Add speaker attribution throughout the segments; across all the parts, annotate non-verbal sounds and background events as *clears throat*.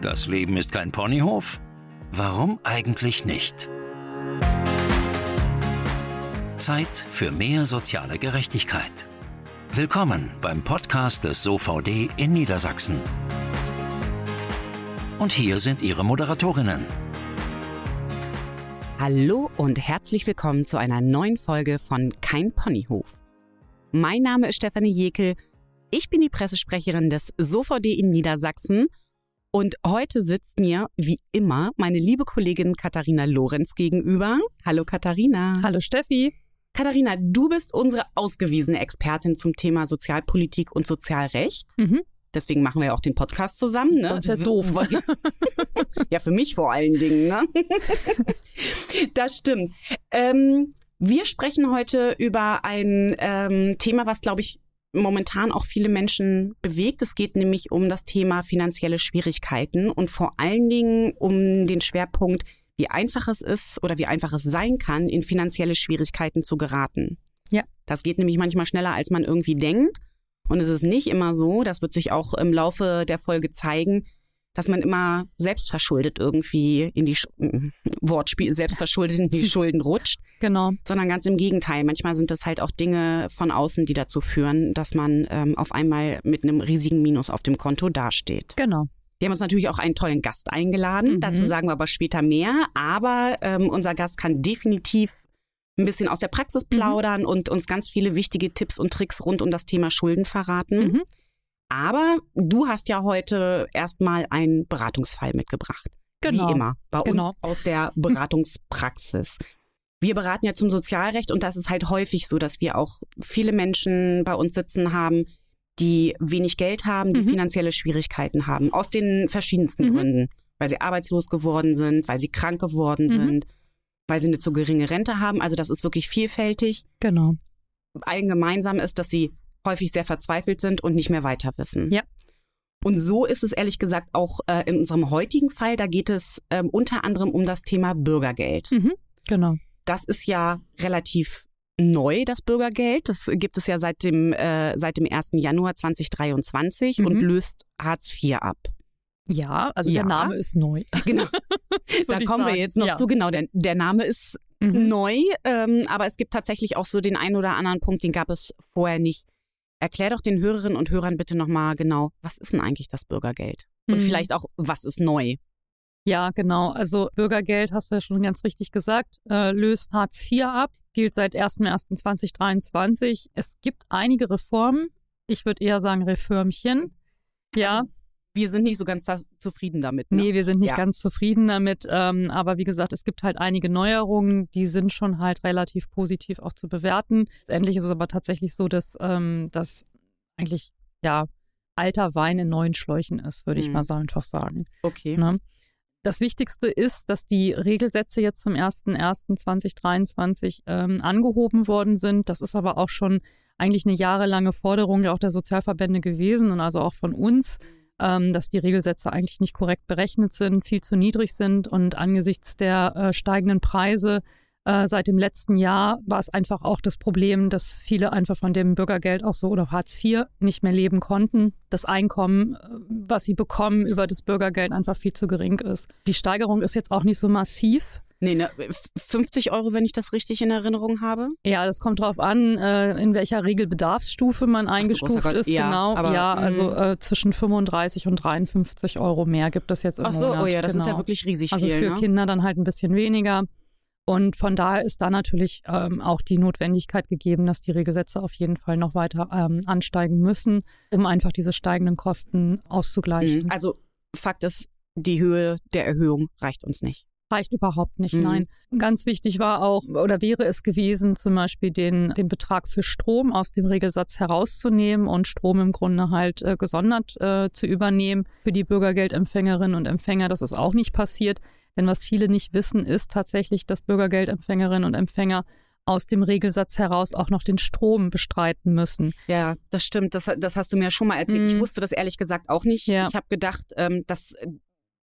Speaker 1: Das Leben ist kein Ponyhof? Warum eigentlich nicht? Zeit für mehr soziale Gerechtigkeit. Willkommen beim Podcast des SOVD in Niedersachsen. Und hier sind Ihre Moderatorinnen.
Speaker 2: Hallo und herzlich willkommen zu einer neuen Folge von Kein Ponyhof. Mein Name ist Stefanie Jekel. Ich bin die Pressesprecherin des SOVD in Niedersachsen und heute sitzt mir, wie immer, meine liebe Kollegin Katharina Lorenz gegenüber. Hallo Katharina.
Speaker 3: Hallo Steffi.
Speaker 2: Katharina, du bist unsere ausgewiesene Expertin zum Thema Sozialpolitik und Sozialrecht. Mhm. Deswegen machen wir ja auch den Podcast zusammen. Ne?
Speaker 3: Sonst wäre doof. *laughs*
Speaker 2: ja, für mich vor allen Dingen. Ne? *laughs* das stimmt. Ähm, wir sprechen heute über ein ähm, Thema, was, glaube ich, momentan auch viele Menschen bewegt. Es geht nämlich um das Thema finanzielle Schwierigkeiten und vor allen Dingen um den Schwerpunkt, wie einfach es ist oder wie einfach es sein kann, in finanzielle Schwierigkeiten zu geraten.
Speaker 3: Ja.
Speaker 2: Das geht nämlich manchmal schneller, als man irgendwie denkt. Und es ist nicht immer so, das wird sich auch im Laufe der Folge zeigen, dass man immer selbstverschuldet irgendwie in die Sch Wortspiel selbstverschuldet in die *laughs* Schulden rutscht.
Speaker 3: Genau.
Speaker 2: Sondern ganz im Gegenteil. Manchmal sind das halt auch Dinge von außen, die dazu führen, dass man ähm, auf einmal mit einem riesigen Minus auf dem Konto dasteht.
Speaker 3: Genau.
Speaker 2: Wir haben uns natürlich auch einen tollen Gast eingeladen. Mhm. Dazu sagen wir aber später mehr. Aber ähm, unser Gast kann definitiv ein bisschen aus der Praxis mhm. plaudern mhm. und uns ganz viele wichtige Tipps und Tricks rund um das Thema Schulden verraten. Mhm. Aber du hast ja heute erstmal einen Beratungsfall mitgebracht.
Speaker 3: Genau.
Speaker 2: Wie immer. Bei
Speaker 3: genau.
Speaker 2: uns aus der *laughs* Beratungspraxis. Wir beraten ja zum Sozialrecht und das ist halt häufig so, dass wir auch viele Menschen bei uns sitzen haben, die wenig Geld haben, die mhm. finanzielle Schwierigkeiten haben, aus den verschiedensten mhm. Gründen. Weil sie arbeitslos geworden sind, weil sie krank geworden mhm. sind, weil sie eine zu geringe Rente haben. Also das ist wirklich vielfältig.
Speaker 3: Genau.
Speaker 2: Allen gemeinsam ist, dass sie häufig sehr verzweifelt sind und nicht mehr weiter wissen.
Speaker 3: Ja.
Speaker 2: Und so ist es ehrlich gesagt auch äh, in unserem heutigen Fall. Da geht es ähm, unter anderem um das Thema Bürgergeld.
Speaker 3: Mhm, genau.
Speaker 2: Das ist ja relativ neu, das Bürgergeld. Das gibt es ja seit dem, äh, seit dem 1. Januar 2023 mhm. und löst Hartz IV ab.
Speaker 3: Ja, also ja. der Name ist neu. *laughs*
Speaker 2: Genau. *laughs* da kommen wir jetzt noch ja. zu. Genau, der, der Name ist mhm. neu, ähm, aber es gibt tatsächlich auch so den einen oder anderen Punkt, den gab es vorher nicht. Erklär doch den Hörerinnen und Hörern bitte nochmal genau, was ist denn eigentlich das Bürgergeld? Und mhm. vielleicht auch, was ist neu?
Speaker 3: Ja, genau. Also Bürgergeld, hast du ja schon ganz richtig gesagt, äh, löst Hartz IV ab, gilt seit 1.1.2023. Es gibt einige Reformen. Ich würde eher sagen Reformchen. Ja.
Speaker 2: Wir sind nicht so ganz zufrieden damit. Ne?
Speaker 3: Nee, wir sind nicht ja. ganz zufrieden damit. Ähm, aber wie gesagt, es gibt halt einige Neuerungen, die sind schon halt relativ positiv auch zu bewerten. Letztendlich ist es aber tatsächlich so, dass ähm, das eigentlich, ja, alter Wein in neuen Schläuchen ist, würde ich mhm. mal so einfach sagen.
Speaker 2: Okay.
Speaker 3: Ne? Das Wichtigste ist, dass die Regelsätze jetzt zum 01.01.2023 ähm, angehoben worden sind. Das ist aber auch schon eigentlich eine jahrelange Forderung ja auch der Sozialverbände gewesen und also auch von uns ähm, dass die Regelsätze eigentlich nicht korrekt berechnet sind, viel zu niedrig sind und angesichts der äh, steigenden Preise äh, seit dem letzten Jahr war es einfach auch das Problem, dass viele einfach von dem Bürgergeld auch so oder Hartz IV nicht mehr leben konnten. Das Einkommen, äh, was sie bekommen über das Bürgergeld, einfach viel zu gering ist. Die Steigerung ist jetzt auch nicht so massiv.
Speaker 2: Nee, ne, 50 Euro, wenn ich das richtig in Erinnerung habe.
Speaker 3: Ja, das kommt drauf an, äh, in welcher Regelbedarfsstufe man eingestuft Ach, ist. Ja, genau. Aber, ja, mhm. also äh, zwischen 35 und 53 Euro mehr gibt es jetzt im
Speaker 2: Ach so,
Speaker 3: Monat.
Speaker 2: oh ja, das
Speaker 3: genau.
Speaker 2: ist ja wirklich riesig
Speaker 3: also
Speaker 2: viel.
Speaker 3: Also für
Speaker 2: ne?
Speaker 3: Kinder dann halt ein bisschen weniger. Und von daher ist da natürlich ähm, auch die Notwendigkeit gegeben, dass die Regelsätze auf jeden Fall noch weiter ähm, ansteigen müssen, um einfach diese steigenden Kosten auszugleichen.
Speaker 2: Mhm. Also Fakt ist, die Höhe der Erhöhung reicht uns nicht
Speaker 3: reicht überhaupt nicht. Mhm. Nein. Ganz wichtig war auch oder wäre es gewesen, zum Beispiel den, den Betrag für Strom aus dem Regelsatz herauszunehmen und Strom im Grunde halt äh, gesondert äh, zu übernehmen für die Bürgergeldempfängerinnen und Empfänger. Das ist auch nicht passiert. Denn was viele nicht wissen, ist tatsächlich, dass Bürgergeldempfängerinnen und Empfänger aus dem Regelsatz heraus auch noch den Strom bestreiten müssen.
Speaker 2: Ja, das stimmt. Das, das hast du mir schon mal erzählt. Mm. Ich mhm. wusste das ehrlich gesagt auch nicht. Ja. Ich habe gedacht, ähm, das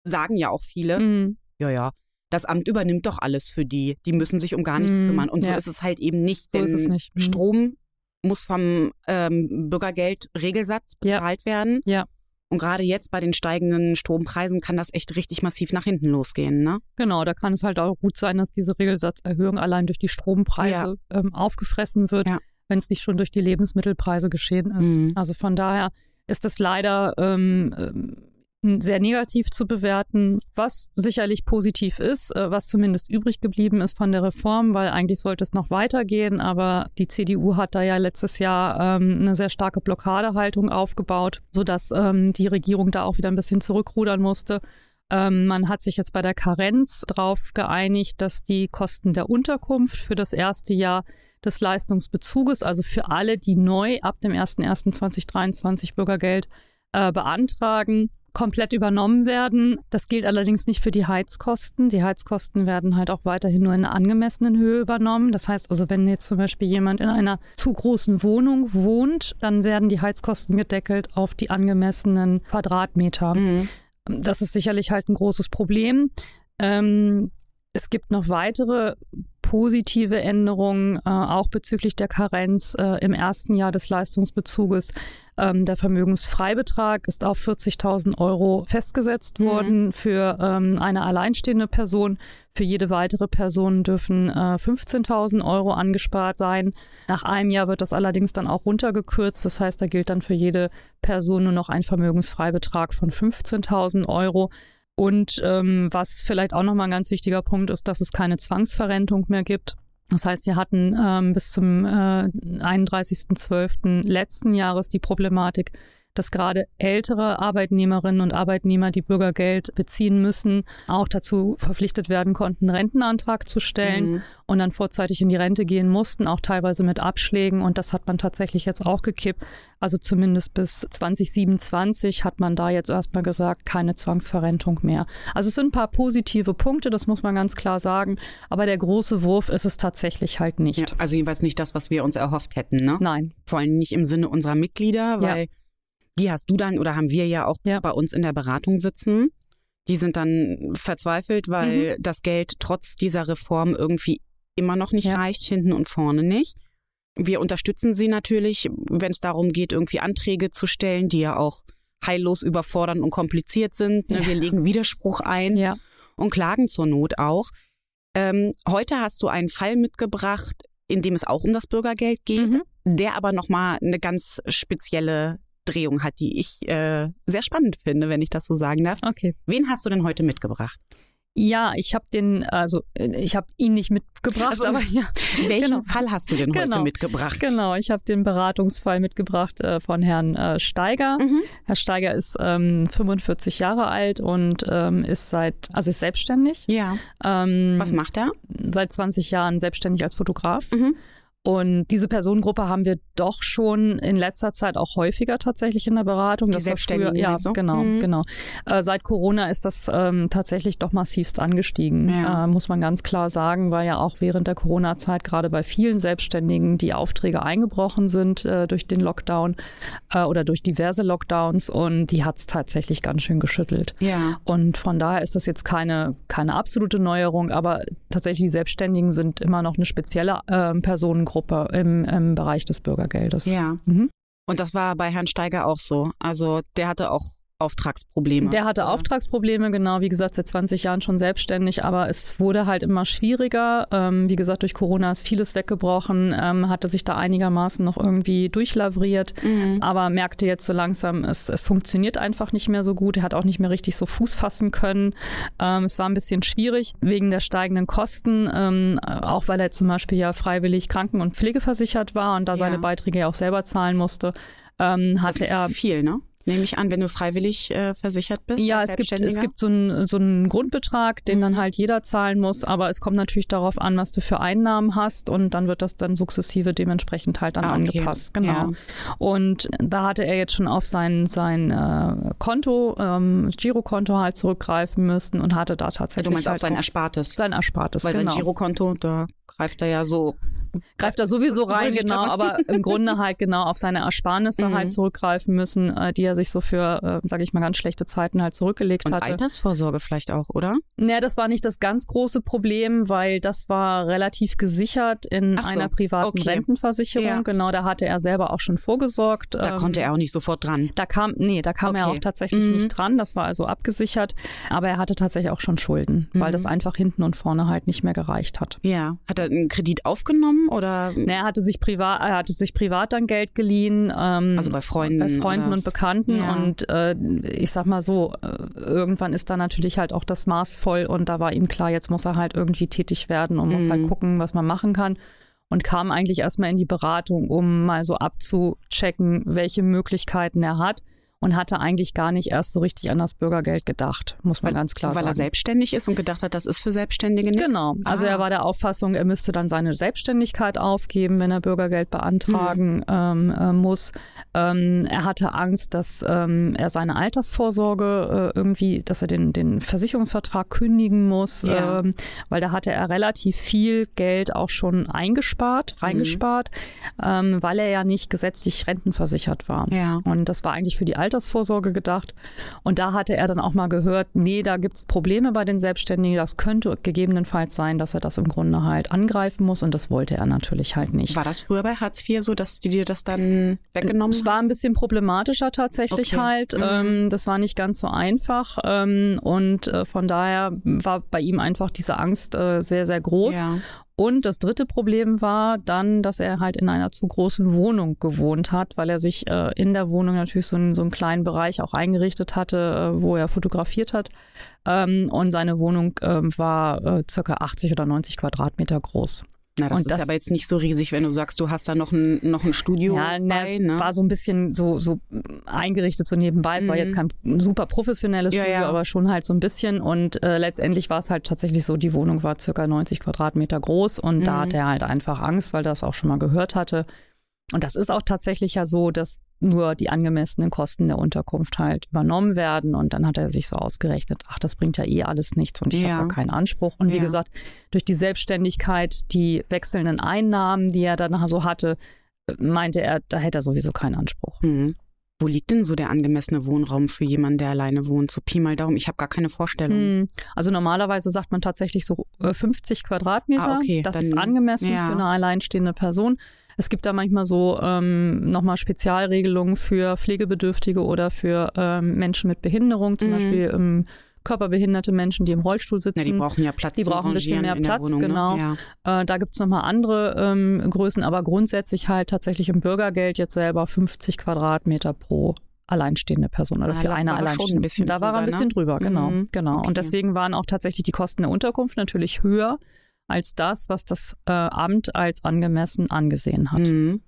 Speaker 2: sagen ja auch viele. Mm. Ja, ja das Amt übernimmt doch alles für die. Die müssen sich um gar nichts mm, kümmern. Und ja. so ist es halt eben nicht. Denn
Speaker 3: so nicht.
Speaker 2: Mm. Strom muss vom ähm, Bürgergeldregelsatz bezahlt
Speaker 3: ja.
Speaker 2: werden.
Speaker 3: Ja.
Speaker 2: Und gerade jetzt bei den steigenden Strompreisen kann das echt richtig massiv nach hinten losgehen, ne?
Speaker 3: Genau, da kann es halt auch gut sein, dass diese Regelsatzerhöhung allein durch die Strompreise ja. ähm, aufgefressen wird, ja. wenn es nicht schon durch die Lebensmittelpreise geschehen ist. Mhm. Also von daher ist es leider ähm, ähm sehr negativ zu bewerten, was sicherlich positiv ist, äh, was zumindest übrig geblieben ist von der Reform, weil eigentlich sollte es noch weitergehen, aber die CDU hat da ja letztes Jahr ähm, eine sehr starke Blockadehaltung aufgebaut, sodass ähm, die Regierung da auch wieder ein bisschen zurückrudern musste. Ähm, man hat sich jetzt bei der Karenz darauf geeinigt, dass die Kosten der Unterkunft für das erste Jahr des Leistungsbezuges, also für alle, die neu ab dem 01.01.2023 Bürgergeld äh, beantragen, komplett übernommen werden. Das gilt allerdings nicht für die Heizkosten. Die Heizkosten werden halt auch weiterhin nur in einer angemessenen Höhe übernommen. Das heißt also, wenn jetzt zum Beispiel jemand in einer zu großen Wohnung wohnt, dann werden die Heizkosten gedeckelt auf die angemessenen Quadratmeter. Mhm. Das ist sicherlich halt ein großes Problem. Ähm, es gibt noch weitere positive Änderungen, äh, auch bezüglich der Karenz äh, im ersten Jahr des Leistungsbezuges. Ähm, der Vermögensfreibetrag ist auf 40.000 Euro festgesetzt mhm. worden für ähm, eine alleinstehende Person. Für jede weitere Person dürfen äh, 15.000 Euro angespart sein. Nach einem Jahr wird das allerdings dann auch runtergekürzt. Das heißt, da gilt dann für jede Person nur noch ein Vermögensfreibetrag von 15.000 Euro. Und ähm, was vielleicht auch nochmal ein ganz wichtiger Punkt ist, dass es keine Zwangsverrentung mehr gibt. Das heißt, wir hatten ähm, bis zum äh, 31.12. letzten Jahres die Problematik, dass gerade ältere Arbeitnehmerinnen und Arbeitnehmer, die Bürgergeld beziehen müssen, auch dazu verpflichtet werden konnten, einen Rentenantrag zu stellen mhm. und dann vorzeitig in die Rente gehen mussten, auch teilweise mit Abschlägen. Und das hat man tatsächlich jetzt auch gekippt. Also zumindest bis 2027 hat man da jetzt erstmal gesagt, keine Zwangsverrentung mehr. Also es sind ein paar positive Punkte, das muss man ganz klar sagen. Aber der große Wurf ist es tatsächlich halt nicht. Ja,
Speaker 2: also jedenfalls nicht das, was wir uns erhofft hätten, ne?
Speaker 3: Nein.
Speaker 2: Vor allem nicht im Sinne unserer Mitglieder, weil ja die hast du dann oder haben wir ja auch ja. bei uns in der Beratung sitzen. Die sind dann verzweifelt, weil mhm. das Geld trotz dieser Reform irgendwie immer noch nicht ja. reicht, hinten und vorne nicht. Wir unterstützen sie natürlich, wenn es darum geht, irgendwie Anträge zu stellen, die ja auch heillos überfordernd und kompliziert sind. Ne? Ja. Wir legen Widerspruch ein ja. und klagen zur Not auch. Ähm, heute hast du einen Fall mitgebracht, in dem es auch um das Bürgergeld geht, mhm. der aber nochmal eine ganz spezielle Drehung hat, die ich äh, sehr spannend finde, wenn ich das so sagen darf.
Speaker 3: Okay.
Speaker 2: Wen hast du denn heute mitgebracht?
Speaker 3: Ja, ich habe den, also äh, ich habe ihn nicht mitgebracht, also,
Speaker 2: aber *laughs* ja. Welchen genau. Fall hast du denn genau. heute mitgebracht?
Speaker 3: Genau, ich habe den Beratungsfall mitgebracht äh, von Herrn äh, Steiger. Mhm. Herr Steiger ist ähm, 45 Jahre alt und ähm, ist seit, also ist selbstständig.
Speaker 2: Ja. Ähm, Was macht er?
Speaker 3: Seit 20 Jahren selbstständig als Fotograf. Mhm. Und diese Personengruppe haben wir doch schon in letzter Zeit auch häufiger tatsächlich in der Beratung.
Speaker 2: Die das Selbstständigen
Speaker 3: ja, so? genau, mhm. genau. Äh, seit Corona ist das ähm, tatsächlich doch massivst angestiegen, ja. äh, muss man ganz klar sagen, weil ja auch während der Corona-Zeit gerade bei vielen Selbstständigen die Aufträge eingebrochen sind äh, durch den Lockdown äh, oder durch diverse Lockdowns und die hat es tatsächlich ganz schön geschüttelt.
Speaker 2: Ja.
Speaker 3: Und von daher ist das jetzt keine, keine absolute Neuerung, aber tatsächlich die Selbstständigen sind immer noch eine spezielle äh, Personengruppe Gruppe im, im Bereich des Bürgergeldes.
Speaker 2: Ja. Mhm. Und das war bei Herrn Steiger auch so. Also der hatte auch Auftragsprobleme.
Speaker 3: Der hatte Auftragsprobleme, genau, wie gesagt, seit 20 Jahren schon selbstständig, aber es wurde halt immer schwieriger. Ähm, wie gesagt, durch Corona ist vieles weggebrochen, ähm, hatte sich da einigermaßen noch irgendwie durchlavriert, mhm. aber merkte jetzt so langsam, es, es funktioniert einfach nicht mehr so gut. Er hat auch nicht mehr richtig so Fuß fassen können. Ähm, es war ein bisschen schwierig wegen der steigenden Kosten, ähm, auch weil er zum Beispiel ja freiwillig kranken- und pflegeversichert war und da ja. seine Beiträge ja auch selber zahlen musste. Ähm, hatte
Speaker 2: das ist
Speaker 3: er
Speaker 2: viel, ne? Nehme ich an, wenn du freiwillig äh, versichert bist?
Speaker 3: Ja, es gibt, es gibt so einen, so einen Grundbetrag, den mhm. dann halt jeder zahlen muss, aber es kommt natürlich darauf an, was du für Einnahmen hast und dann wird das dann sukzessive dementsprechend halt dann ah, okay. angepasst. Genau. Ja. Und da hatte er jetzt schon auf sein, sein äh, Konto, ähm, Girokonto halt zurückgreifen müssen und hatte da tatsächlich.
Speaker 2: Du meinst
Speaker 3: halt
Speaker 2: auf sein Erspartes?
Speaker 3: Sein Erspartes,
Speaker 2: Weil genau. sein Girokonto, da greift er ja so
Speaker 3: greift da sowieso rein, genau, aber im Grunde halt genau auf seine Ersparnisse mhm. halt zurückgreifen müssen, äh, die er sich so für, äh, sage ich mal, ganz schlechte Zeiten halt zurückgelegt
Speaker 2: Und
Speaker 3: hatte.
Speaker 2: Altersvorsorge vielleicht auch, oder?
Speaker 3: Naja, das war nicht das ganz große Problem, weil das war relativ gesichert in so, einer privaten okay. Rentenversicherung. Ja. Genau, da hatte er selber auch schon vorgesorgt.
Speaker 2: Da ähm, konnte er auch nicht sofort dran.
Speaker 3: Da kam, nee, da kam okay. er auch tatsächlich mhm. nicht dran. Das war also abgesichert. Aber er hatte tatsächlich auch schon Schulden, mhm. weil das einfach hinten und vorne halt nicht mehr gereicht hat.
Speaker 2: Ja. Hat er einen Kredit aufgenommen oder?
Speaker 3: Nee, er hatte sich privat, er hatte sich privat dann Geld geliehen.
Speaker 2: Ähm, also bei Freunden.
Speaker 3: Bei Freunden oder? und Bekannten. Ja. Und äh, ich sag mal so, äh, irgendwann ist da natürlich halt auch das Maß voll und da war ihm klar, jetzt muss er halt irgendwie tätig werden und mhm. muss halt mhm. gucken, was man machen kann und kam eigentlich erstmal in die Beratung, um mal so abzuchecken, welche Möglichkeiten er hat und hatte eigentlich gar nicht erst so richtig an das Bürgergeld gedacht, muss man
Speaker 2: weil,
Speaker 3: ganz klar
Speaker 2: weil
Speaker 3: sagen.
Speaker 2: Weil er selbstständig ist und gedacht hat, das ist für Selbstständige nichts?
Speaker 3: Genau. Also ah. er war der Auffassung, er müsste dann seine Selbstständigkeit aufgeben, wenn er Bürgergeld beantragen mhm. ähm, äh, muss. Ähm, er hatte Angst, dass ähm, er seine Altersvorsorge äh, irgendwie, dass er den, den Versicherungsvertrag kündigen muss, ja. Ähm, weil da hatte er relativ viel Geld auch schon eingespart, reingespart, mhm. weil er ja nicht gesetzlich rentenversichert war.
Speaker 2: Ja.
Speaker 3: Und das war eigentlich für die Altersvorsorge Altersvorsorge gedacht. Und da hatte er dann auch mal gehört, nee, da gibt es Probleme bei den Selbstständigen. Das könnte gegebenenfalls sein, dass er das im Grunde halt angreifen muss. Und das wollte er natürlich halt nicht.
Speaker 2: War das früher bei Hartz IV so, dass die dir das dann weggenommen haben?
Speaker 3: Es war ein bisschen problematischer tatsächlich okay. halt. Mhm. Ähm, das war nicht ganz so einfach. Ähm, und äh, von daher war bei ihm einfach diese Angst äh, sehr, sehr groß. Ja. Und das dritte Problem war dann, dass er halt in einer zu großen Wohnung gewohnt hat, weil er sich äh, in der Wohnung natürlich so, einen, so einen kleinen Bereich auch eingerichtet hatte, äh, wo er fotografiert hat. Ähm, und seine Wohnung äh, war circa 80 oder 90 Quadratmeter groß.
Speaker 2: Na, das und ist das, aber jetzt nicht so riesig, wenn du sagst, du hast da noch ein, noch ein Studio.
Speaker 3: Ja, bei, ne? war so ein bisschen so, so eingerichtet so nebenbei. Es mhm. war jetzt mhm. kein super professionelles ja, Studio, ja. aber schon halt so ein bisschen. Und äh, letztendlich war es halt tatsächlich so, die Wohnung war circa 90 Quadratmeter groß und mhm. da hatte er halt einfach Angst, weil er das auch schon mal gehört hatte. Und das ist auch tatsächlich ja so, dass nur die angemessenen Kosten der Unterkunft halt übernommen werden. Und dann hat er sich so ausgerechnet, ach, das bringt ja eh alles nichts und ich ja. habe keinen Anspruch. Und wie ja. gesagt, durch die Selbstständigkeit, die wechselnden Einnahmen, die er dann so hatte, meinte er, da hätte er sowieso keinen Anspruch.
Speaker 2: Mhm. Wo liegt denn so der angemessene Wohnraum für jemanden, der alleine wohnt? So Pi mal Daumen. Ich habe gar keine Vorstellung. Hm.
Speaker 3: Also normalerweise sagt man tatsächlich so 50 äh, Quadratmeter. Ah, okay. Das dann, ist angemessen ja. für eine alleinstehende Person. Es gibt da manchmal so ähm, nochmal Spezialregelungen für Pflegebedürftige oder für ähm, Menschen mit Behinderung, zum mhm. Beispiel ähm, körperbehinderte Menschen, die im Rollstuhl sitzen. Ja,
Speaker 2: die brauchen ja Platz.
Speaker 3: Die brauchen ein bisschen mehr Platz, Wohnung, ne? genau. Ne? Ja. Äh, da gibt es nochmal andere ähm, Größen, aber grundsätzlich halt tatsächlich im Bürgergeld jetzt selber 50 Quadratmeter pro alleinstehende Person oder ja, für eine alleinstehende. Ein da war er ein bisschen ne? drüber, genau, mhm. genau. Okay. Und deswegen waren auch tatsächlich die Kosten der Unterkunft natürlich höher als das, was das äh, Amt als angemessen angesehen hat. Mhm.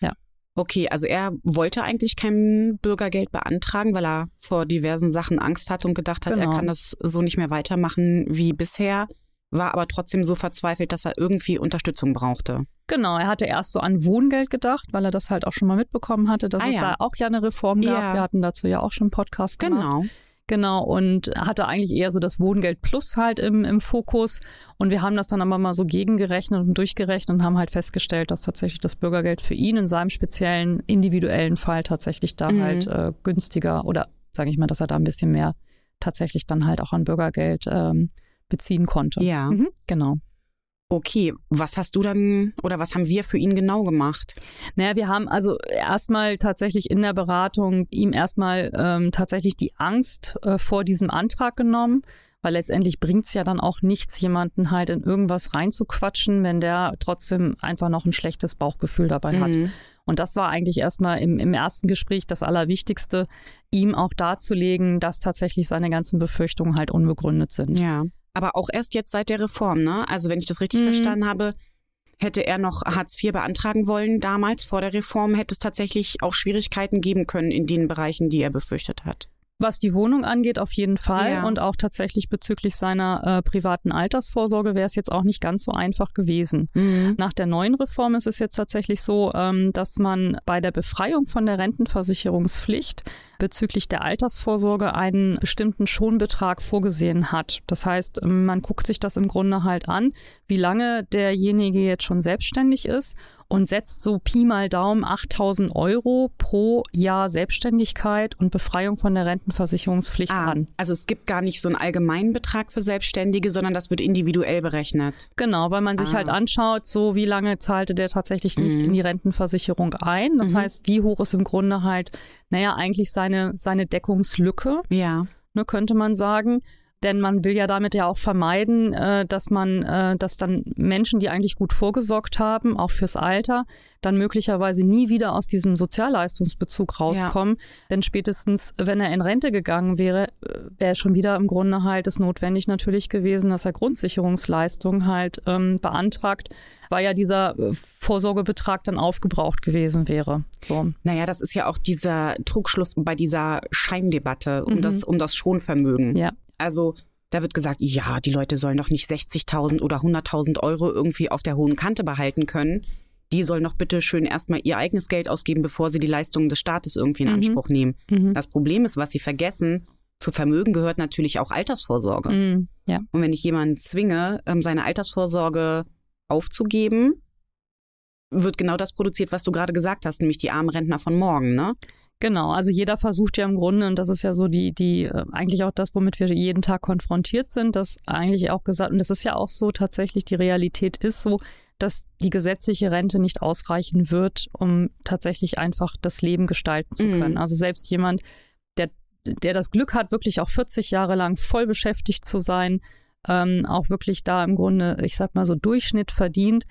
Speaker 3: Ja.
Speaker 2: Okay, also er wollte eigentlich kein Bürgergeld beantragen, weil er vor diversen Sachen Angst hat und gedacht hat, genau. er kann das so nicht mehr weitermachen wie bisher, war aber trotzdem so verzweifelt, dass er irgendwie Unterstützung brauchte.
Speaker 3: Genau, er hatte erst so an Wohngeld gedacht, weil er das halt auch schon mal mitbekommen hatte, dass ah, es ja. da auch ja eine Reform gab. Ja. Wir hatten dazu ja auch schon einen Podcast gemacht. Genau. Genau, und hatte eigentlich eher so das Wohngeld Plus halt im, im Fokus. Und wir haben das dann aber mal so gegengerechnet und durchgerechnet und haben halt festgestellt, dass tatsächlich das Bürgergeld für ihn in seinem speziellen individuellen Fall tatsächlich da mhm. halt äh, günstiger oder sage ich mal, dass er da ein bisschen mehr tatsächlich dann halt auch an Bürgergeld ähm, beziehen konnte.
Speaker 2: Ja.
Speaker 3: Mhm, genau.
Speaker 2: Okay, was hast du dann oder was haben wir für ihn genau gemacht?
Speaker 3: Naja, wir haben also erstmal tatsächlich in der Beratung ihm erstmal ähm, tatsächlich die Angst äh, vor diesem Antrag genommen, weil letztendlich bringt es ja dann auch nichts, jemanden halt in irgendwas reinzuquatschen, wenn der trotzdem einfach noch ein schlechtes Bauchgefühl dabei mhm. hat. Und das war eigentlich erstmal im, im ersten Gespräch das Allerwichtigste, ihm auch darzulegen, dass tatsächlich seine ganzen Befürchtungen halt unbegründet sind.
Speaker 2: Ja aber auch erst jetzt seit der Reform, ne? Also wenn ich das richtig mhm. verstanden habe, hätte er noch Hartz IV beantragen wollen damals vor der Reform, hätte es tatsächlich auch Schwierigkeiten geben können in den Bereichen, die er befürchtet hat.
Speaker 3: Was die Wohnung angeht, auf jeden Fall.
Speaker 2: Ja.
Speaker 3: Und auch tatsächlich bezüglich seiner äh, privaten Altersvorsorge wäre es jetzt auch nicht ganz so einfach gewesen.
Speaker 2: Mhm.
Speaker 3: Nach der neuen Reform ist es jetzt tatsächlich so, ähm, dass man bei der Befreiung von der Rentenversicherungspflicht bezüglich der Altersvorsorge einen bestimmten Schonbetrag vorgesehen hat. Das heißt, man guckt sich das im Grunde halt an, wie lange derjenige jetzt schon selbstständig ist und setzt so Pi mal Daumen 8000 Euro pro Jahr Selbstständigkeit und Befreiung von der Rentenversicherungspflicht
Speaker 2: Ah,
Speaker 3: an.
Speaker 2: also es gibt gar nicht so einen allgemeinen Betrag für Selbstständige, sondern das wird individuell berechnet.
Speaker 3: Genau, weil man sich
Speaker 2: Ah.
Speaker 3: halt anschaut, so wie lange zahlte der tatsächlich nicht
Speaker 2: Mhm.
Speaker 3: in die Rentenversicherung ein. Das
Speaker 2: Mhm.
Speaker 3: heißt, wie hoch ist im Grunde halt, naja, eigentlich seine, seine Deckungslücke,
Speaker 2: Ja.
Speaker 3: ne, könnte man sagen. Denn man will ja damit ja auch vermeiden, äh, dass man, äh, dass dann Menschen, die eigentlich gut vorgesorgt haben, auch fürs Alter, dann möglicherweise nie wieder aus diesem Sozialleistungsbezug rauskommen. Denn spätestens, wenn er in Rente gegangen wäre, äh, wäre schon wieder im Grunde halt es notwendig natürlich gewesen, dass er Grundsicherungsleistungen halt ähm, beantragt, weil ja dieser äh, Vorsorgebetrag dann aufgebraucht gewesen wäre. So.
Speaker 2: Naja, das ist ja auch dieser Trugschluss bei dieser Scheindebatte um,
Speaker 3: Mhm.
Speaker 2: das, um das Schonvermögen.
Speaker 3: Ja.
Speaker 2: Also da wird gesagt, ja, die Leute sollen doch nicht 60.000 oder 100.000 Euro irgendwie auf der hohen Kante behalten können. Die sollen doch bitte schön erstmal ihr eigenes Geld ausgeben, bevor sie die Leistungen des Staates irgendwie in
Speaker 3: Mhm.
Speaker 2: Anspruch nehmen.
Speaker 3: Mhm.
Speaker 2: Das Problem ist, was sie vergessen, zu Vermögen gehört natürlich auch Altersvorsorge.
Speaker 3: Mhm. Ja.
Speaker 2: Und wenn ich jemanden zwinge, ähm, seine Altersvorsorge aufzugeben, wird genau das produziert, was du gerade gesagt hast, nämlich die armen Rentner von morgen, ne?
Speaker 3: Genau, also jeder versucht ja im Grunde, und das ist ja so die, die, äh, eigentlich auch das, womit wir jeden Tag konfrontiert sind, dass eigentlich auch gesagt, und das ist ja auch so tatsächlich, die Realität ist so, dass die gesetzliche Rente nicht ausreichen wird, um tatsächlich einfach das Leben gestalten zu
Speaker 2: Mhm.
Speaker 3: können. Also selbst jemand, der, der das Glück hat, wirklich auch 40 Jahre lang voll beschäftigt zu sein, ähm, auch wirklich da im Grunde, ich sag mal so Durchschnitt verdient,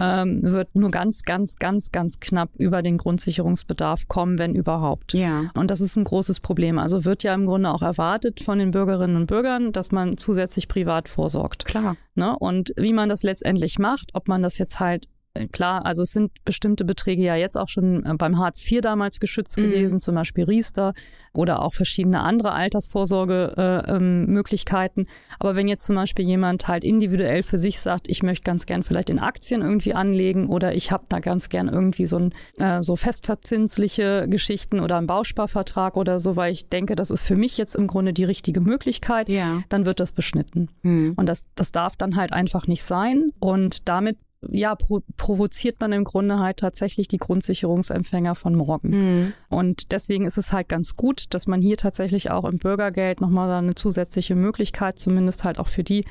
Speaker 3: ähm, wird nur ganz, ganz, ganz, ganz knapp über den Grundsicherungsbedarf kommen, wenn überhaupt.
Speaker 2: Ja.
Speaker 3: Und das ist ein großes Problem. Also wird ja im Grunde auch erwartet von den Bürgerinnen und Bürgern, dass man zusätzlich privat vorsorgt.
Speaker 2: Klar.
Speaker 3: Ne? Und wie man das letztendlich macht, ob man das jetzt halt Klar, also es sind bestimmte Beträge ja jetzt auch schon äh, beim Hartz IV damals geschützt
Speaker 2: Mhm.
Speaker 3: gewesen, zum Beispiel Riester oder auch verschiedene andere Altersvorsorgemöglichkeiten. Äh, ähm, Möglichkeiten. Aber wenn jetzt zum Beispiel jemand halt individuell für sich sagt, ich möchte ganz gern vielleicht in Aktien irgendwie anlegen oder ich habe da ganz gern irgendwie so ein äh, so festverzinsliche Geschichten oder einen Bausparvertrag oder so, weil ich denke, das ist für mich jetzt im Grunde die richtige Möglichkeit,
Speaker 2: Ja.
Speaker 3: dann wird das beschnitten.
Speaker 2: Hm.
Speaker 3: Und das, das darf dann halt einfach nicht sein. Und damit ja, pro provoziert man im Grunde halt tatsächlich die Grundsicherungsempfänger von morgen.
Speaker 2: Hm.
Speaker 3: Und deswegen ist es halt ganz gut, dass man hier tatsächlich auch im Bürgergeld nochmal eine zusätzliche Möglichkeit, zumindest halt auch für die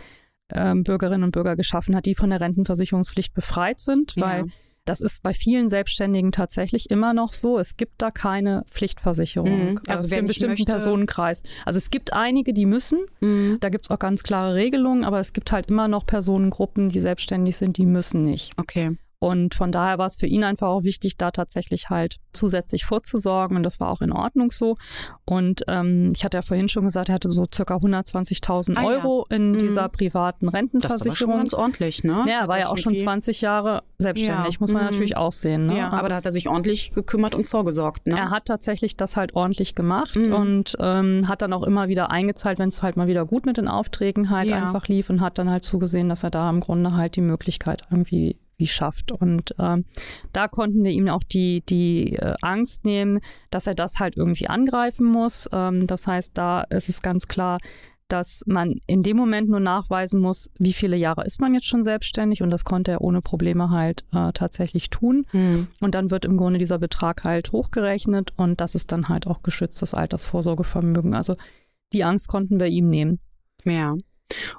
Speaker 3: ähm, Bürgerinnen und Bürger geschaffen hat, die von der Rentenversicherungspflicht befreit sind,
Speaker 2: Ja.
Speaker 3: weil das ist bei vielen Selbstständigen tatsächlich immer noch so. Es gibt da keine Pflichtversicherung.
Speaker 2: Mhm. Also
Speaker 3: für
Speaker 2: wer
Speaker 3: einen bestimmten
Speaker 2: möchte-
Speaker 3: Personenkreis. Also es gibt einige, die müssen.
Speaker 2: Hm.
Speaker 3: Da gibt es auch ganz klare Regelungen, aber es gibt halt immer noch Personengruppen, die selbstständig sind, die müssen nicht.
Speaker 2: Okay.
Speaker 3: Und von daher war es für ihn einfach auch wichtig, da tatsächlich halt zusätzlich vorzusorgen. Und das war auch in Ordnung so. Und ähm, ich hatte ja vorhin schon gesagt, er hatte so circa 120.000
Speaker 2: Ah, ja.
Speaker 3: Euro in
Speaker 2: Mhm.
Speaker 3: dieser privaten
Speaker 2: Das ist schon
Speaker 3: Rentenversicherung.
Speaker 2: ganz ordentlich, ne?
Speaker 3: Ja, er war ja auch schon
Speaker 2: viel-
Speaker 3: 20 Jahre selbstständig,
Speaker 2: Ja.
Speaker 3: muss man
Speaker 2: Mhm.
Speaker 3: natürlich auch sehen. Ne?
Speaker 2: Ja,
Speaker 3: Also
Speaker 2: aber da hat er sich ordentlich gekümmert und vorgesorgt, ne?
Speaker 3: er hat tatsächlich das halt ordentlich gemacht
Speaker 2: Mhm.
Speaker 3: und ähm, hat dann auch immer wieder eingezahlt, wenn es halt mal wieder gut mit den Aufträgen halt
Speaker 2: Ja.
Speaker 3: einfach lief und hat dann halt zugesehen, dass er da im Grunde halt die Möglichkeit irgendwie wie schafft. Und ähm, da konnten wir ihm auch die, die äh, Angst nehmen, dass er das halt irgendwie angreifen muss. Ähm, das heißt, da ist es ganz klar, dass man in dem Moment nur nachweisen muss, wie viele Jahre ist man jetzt schon selbstständig und das konnte er ohne Probleme halt äh, tatsächlich tun.
Speaker 2: Hm.
Speaker 3: Und dann wird im Grunde dieser Betrag halt hochgerechnet und das ist dann halt auch geschütztes Altersvorsorgevermögen. Also die Angst konnten wir ihm nehmen.
Speaker 2: Ja.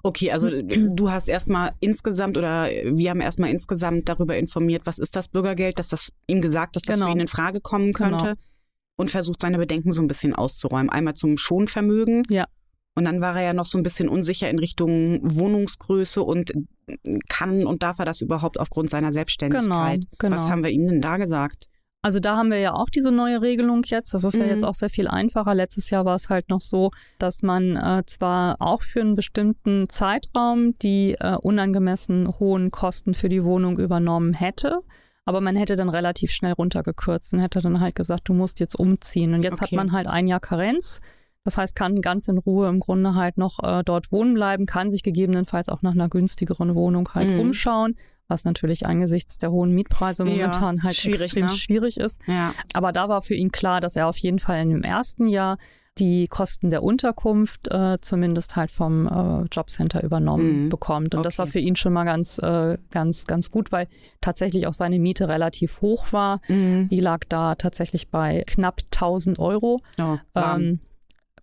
Speaker 2: Okay, also *clears throat* du hast erstmal insgesamt oder wir haben erstmal insgesamt darüber informiert, was ist das Bürgergeld, dass das ihm gesagt, dass das
Speaker 3: Genau.
Speaker 2: für ihn in Frage kommen könnte
Speaker 3: Genau.
Speaker 2: und versucht seine Bedenken so ein bisschen auszuräumen. Einmal zum Schonvermögen.
Speaker 3: Ja.
Speaker 2: Und dann war er ja noch so ein bisschen unsicher in Richtung Wohnungsgröße und kann und darf er das überhaupt aufgrund seiner Selbstständigkeit?
Speaker 3: Genau, genau.
Speaker 2: Was haben wir ihm denn da gesagt?
Speaker 3: Also da haben wir ja auch diese neue Regelung jetzt. Das ist ja
Speaker 2: Mhm.
Speaker 3: jetzt auch sehr viel einfacher. Letztes Jahr war es halt noch so, dass man äh, zwar auch für einen bestimmten Zeitraum die äh, unangemessen hohen Kosten für die Wohnung übernommen hätte. Aber man hätte dann relativ schnell runtergekürzt und hätte dann halt gesagt, du musst jetzt umziehen. Und jetzt hat
Speaker 2: Okay.
Speaker 3: man halt ein Jahr Karenz. Das heißt, kann ganz in Ruhe im Grunde halt noch äh, dort wohnen bleiben, kann sich gegebenenfalls auch nach einer günstigeren Wohnung halt
Speaker 2: Mhm.
Speaker 3: umschauen, was natürlich angesichts der hohen Mietpreise
Speaker 2: Ja,
Speaker 3: momentan halt
Speaker 2: schwierig,
Speaker 3: extrem
Speaker 2: ne?
Speaker 3: schwierig ist.
Speaker 2: Ja.
Speaker 3: Aber da war für ihn klar, dass er auf jeden Fall in dem ersten Jahr die Kosten der Unterkunft äh, zumindest halt vom äh, Jobcenter übernommen
Speaker 2: Mhm.
Speaker 3: bekommt. Und das war
Speaker 2: Okay.
Speaker 3: für ihn schon mal ganz, äh, ganz, ganz gut, weil tatsächlich auch seine Miete relativ hoch war.
Speaker 2: Mhm.
Speaker 3: Die lag da tatsächlich bei knapp 1000 Euro.
Speaker 2: Oh,
Speaker 3: Ähm,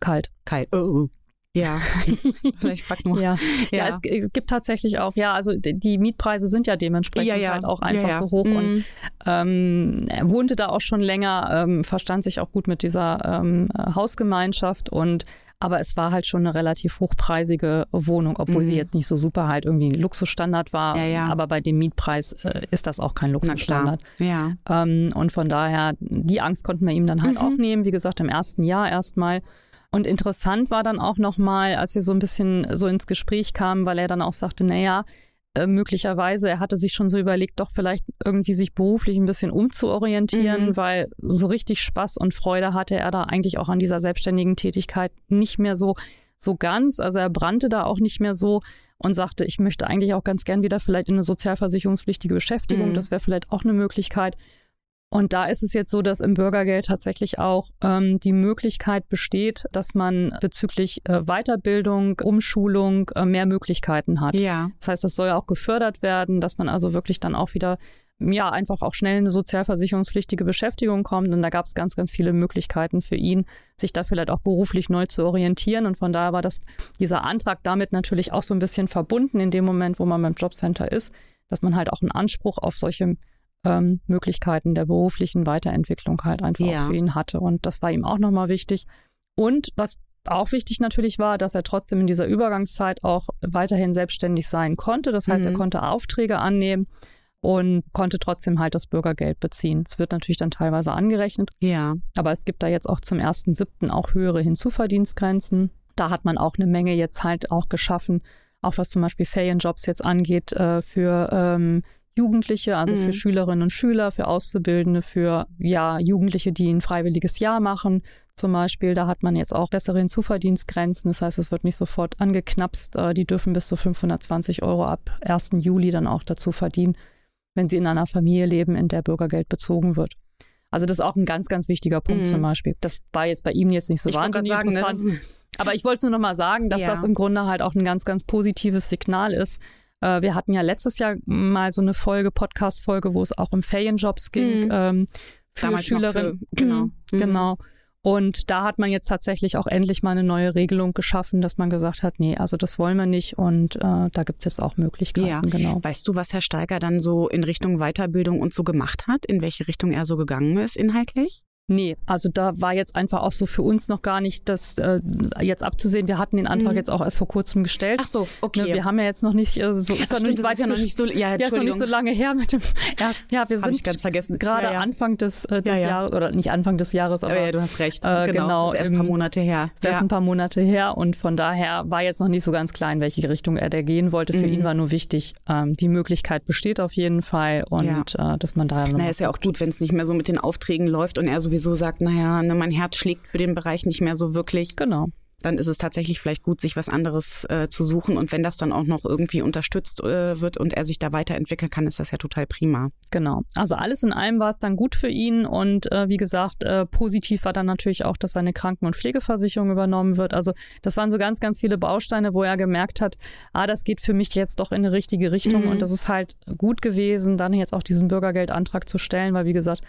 Speaker 3: kalt.
Speaker 2: kalt. Oh. Ja. *laughs* Vielleicht frag nur.
Speaker 3: Ja, ja.
Speaker 2: Ja.
Speaker 3: es, es gibt tatsächlich auch, ja, also die Mietpreise sind ja dementsprechend
Speaker 2: Ja, ja.
Speaker 3: halt auch einfach so hoch. Und
Speaker 2: Mhm.
Speaker 3: ähm, er wohnte da auch schon länger, ähm, verstand sich auch gut mit dieser ähm, äh, Hausgemeinschaft und aber es war halt schon eine relativ hochpreisige Wohnung, obwohl
Speaker 2: Mhm.
Speaker 3: sie jetzt nicht so super halt irgendwie ein Luxusstandard war.
Speaker 2: Ja, ja.
Speaker 3: Aber bei dem Mietpreis äh, ist das auch kein. Luxusstandard.
Speaker 2: Ja.
Speaker 3: Ähm, und von daher, die Angst konnten wir ihm dann halt
Speaker 2: Mhm.
Speaker 3: auch nehmen, wie gesagt, im ersten Jahr erstmal. Und interessant war dann auch nochmal, als wir so ein bisschen so ins Gespräch kamen, weil er dann auch sagte, naja, äh, möglicherweise, er hatte sich schon so überlegt, doch vielleicht irgendwie sich beruflich ein bisschen umzuorientieren,
Speaker 2: Mhm.
Speaker 3: weil so richtig Spaß und Freude hatte er da eigentlich auch an dieser selbstständigen Tätigkeit nicht mehr so, so ganz. Also er brannte da auch nicht mehr so und sagte, ich möchte eigentlich auch ganz gern wieder vielleicht in eine sozialversicherungspflichtige Beschäftigung.
Speaker 2: Mhm.
Speaker 3: Das wäre vielleicht auch eine Möglichkeit. Und da ist es jetzt so, dass im Bürgergeld tatsächlich auch ähm, die Möglichkeit besteht, dass man bezüglich äh, Weiterbildung, Umschulung äh, mehr Möglichkeiten hat.
Speaker 2: Ja.
Speaker 3: Das heißt, das soll ja auch gefördert werden, dass man also wirklich dann auch wieder, ja, einfach auch schnell in eine sozialversicherungspflichtige Beschäftigung kommt. Und da gab es ganz, ganz viele Möglichkeiten für ihn, sich da vielleicht auch beruflich neu zu orientieren. Und von daher war das, dieser Antrag damit natürlich auch so ein bisschen verbunden in dem Moment, wo man beim Jobcenter ist, dass man halt auch einen Anspruch auf solche ähm, Möglichkeiten der beruflichen Weiterentwicklung halt einfach
Speaker 2: Ja.
Speaker 3: für ihn hatte. Und das war ihm auch nochmal wichtig. Und was auch wichtig natürlich war, dass er trotzdem in dieser Übergangszeit auch weiterhin selbstständig sein konnte. Das heißt, er
Speaker 2: Mhm.
Speaker 3: konnte Aufträge annehmen und konnte trotzdem halt das Bürgergeld beziehen. Es wird natürlich dann teilweise angerechnet,
Speaker 2: Ja.
Speaker 3: aber es gibt da jetzt auch zum 1.7. auch höhere Hinzuverdienstgrenzen. Da hat man auch eine Menge jetzt halt auch geschaffen, auch was zum Beispiel Ferienjobs jetzt angeht, äh, für ähm, Jugendliche, also
Speaker 2: Mhm.
Speaker 3: für Schülerinnen und Schüler, für Auszubildende, für ja, Jugendliche, die ein freiwilliges Jahr machen. Zum Beispiel, da hat man jetzt auch bessere Hinzuverdienstgrenzen. Das heißt, es wird nicht sofort angeknapst. Äh, Die dürfen bis zu 520 Euro ab 1. Juli dann auch dazu verdienen, wenn sie in einer Familie leben, in der Bürgergeld bezogen wird. Also das ist auch ein ganz, ganz wichtiger Punkt
Speaker 2: Mhm.
Speaker 3: zum Beispiel. Das war jetzt bei ihm jetzt nicht so
Speaker 2: ich
Speaker 3: wahnsinnig
Speaker 2: sagen, ne,
Speaker 3: interessant.
Speaker 2: ist-
Speaker 3: Aber ich wollte es nur noch mal sagen, dass
Speaker 2: Ja.
Speaker 3: das im Grunde halt auch ein ganz, ganz positives Signal ist. Äh, Wir hatten ja letztes Jahr mal so eine Folge, Podcast-Folge, wo es auch um Ferienjobs ging
Speaker 2: Mhm.
Speaker 3: ähm, für
Speaker 2: Damals
Speaker 3: Schülerinnen.
Speaker 2: für- genau.
Speaker 3: Mhm.
Speaker 2: Mhm.
Speaker 3: Genau. Und da hat man jetzt tatsächlich auch endlich mal eine neue Regelung geschaffen, dass man gesagt hat, nee, also das wollen wir nicht und äh, da gibt es jetzt auch Möglichkeiten,
Speaker 2: Ja.
Speaker 3: genau.
Speaker 2: Weißt du, was Herr Steiger dann so in Richtung Weiterbildung und so gemacht hat? In welche Richtung er so gegangen ist inhaltlich?
Speaker 3: Nee, also da war jetzt einfach auch so für uns noch gar nicht das äh, jetzt abzusehen. Wir hatten den Antrag
Speaker 2: Mhm.
Speaker 3: jetzt auch erst vor kurzem gestellt.
Speaker 2: Ach so, okay.
Speaker 3: Ne, wir haben ja jetzt noch nicht äh, so,
Speaker 2: Ach,
Speaker 3: ist ja noch
Speaker 2: stimmt,
Speaker 3: nicht
Speaker 2: ist ja noch nicht so, ja,
Speaker 3: Ja, ist noch nicht so lange her mit dem *laughs* ersten. Ja, wir sind
Speaker 2: ganz vergessen.
Speaker 3: gerade
Speaker 2: Ja, ja.
Speaker 3: Anfang des, äh, des
Speaker 2: Ja, ja.
Speaker 3: Jahres, oder nicht Anfang des Jahres, aber
Speaker 2: ja, du hast recht.
Speaker 3: äh,
Speaker 2: genau.
Speaker 3: genau,
Speaker 2: ist erst ein paar Monate her.
Speaker 3: ist erst ein paar Monate her und von daher war jetzt noch nicht so ganz klar, in welche Richtung er da gehen wollte. Für
Speaker 2: Mhm.
Speaker 3: ihn war nur wichtig, ähm, die Möglichkeit besteht auf jeden Fall und äh, dass man da
Speaker 2: Na, ist ja auch gut, wenn es nicht mehr so mit den Aufträgen läuft und er sowieso sagt, naja, ne, mein Herz schlägt für den Bereich nicht mehr so wirklich.
Speaker 3: Genau.
Speaker 2: Dann ist es tatsächlich vielleicht gut, sich was anderes äh, zu suchen. Und wenn das dann auch noch irgendwie unterstützt äh, wird und er sich da weiterentwickeln kann, ist das ja total prima.
Speaker 3: Genau. Also alles in allem war es dann gut für ihn und äh, wie gesagt, äh, positiv war dann natürlich auch, dass seine Kranken- und Pflegeversicherung übernommen wird. Also das waren so ganz, ganz viele Bausteine, wo er gemerkt hat, ah, das geht für mich jetzt doch in eine richtige Richtung
Speaker 2: Mhm.
Speaker 3: und das ist halt gut gewesen, dann jetzt auch diesen Bürgergeldantrag zu stellen, weil wie gesagt,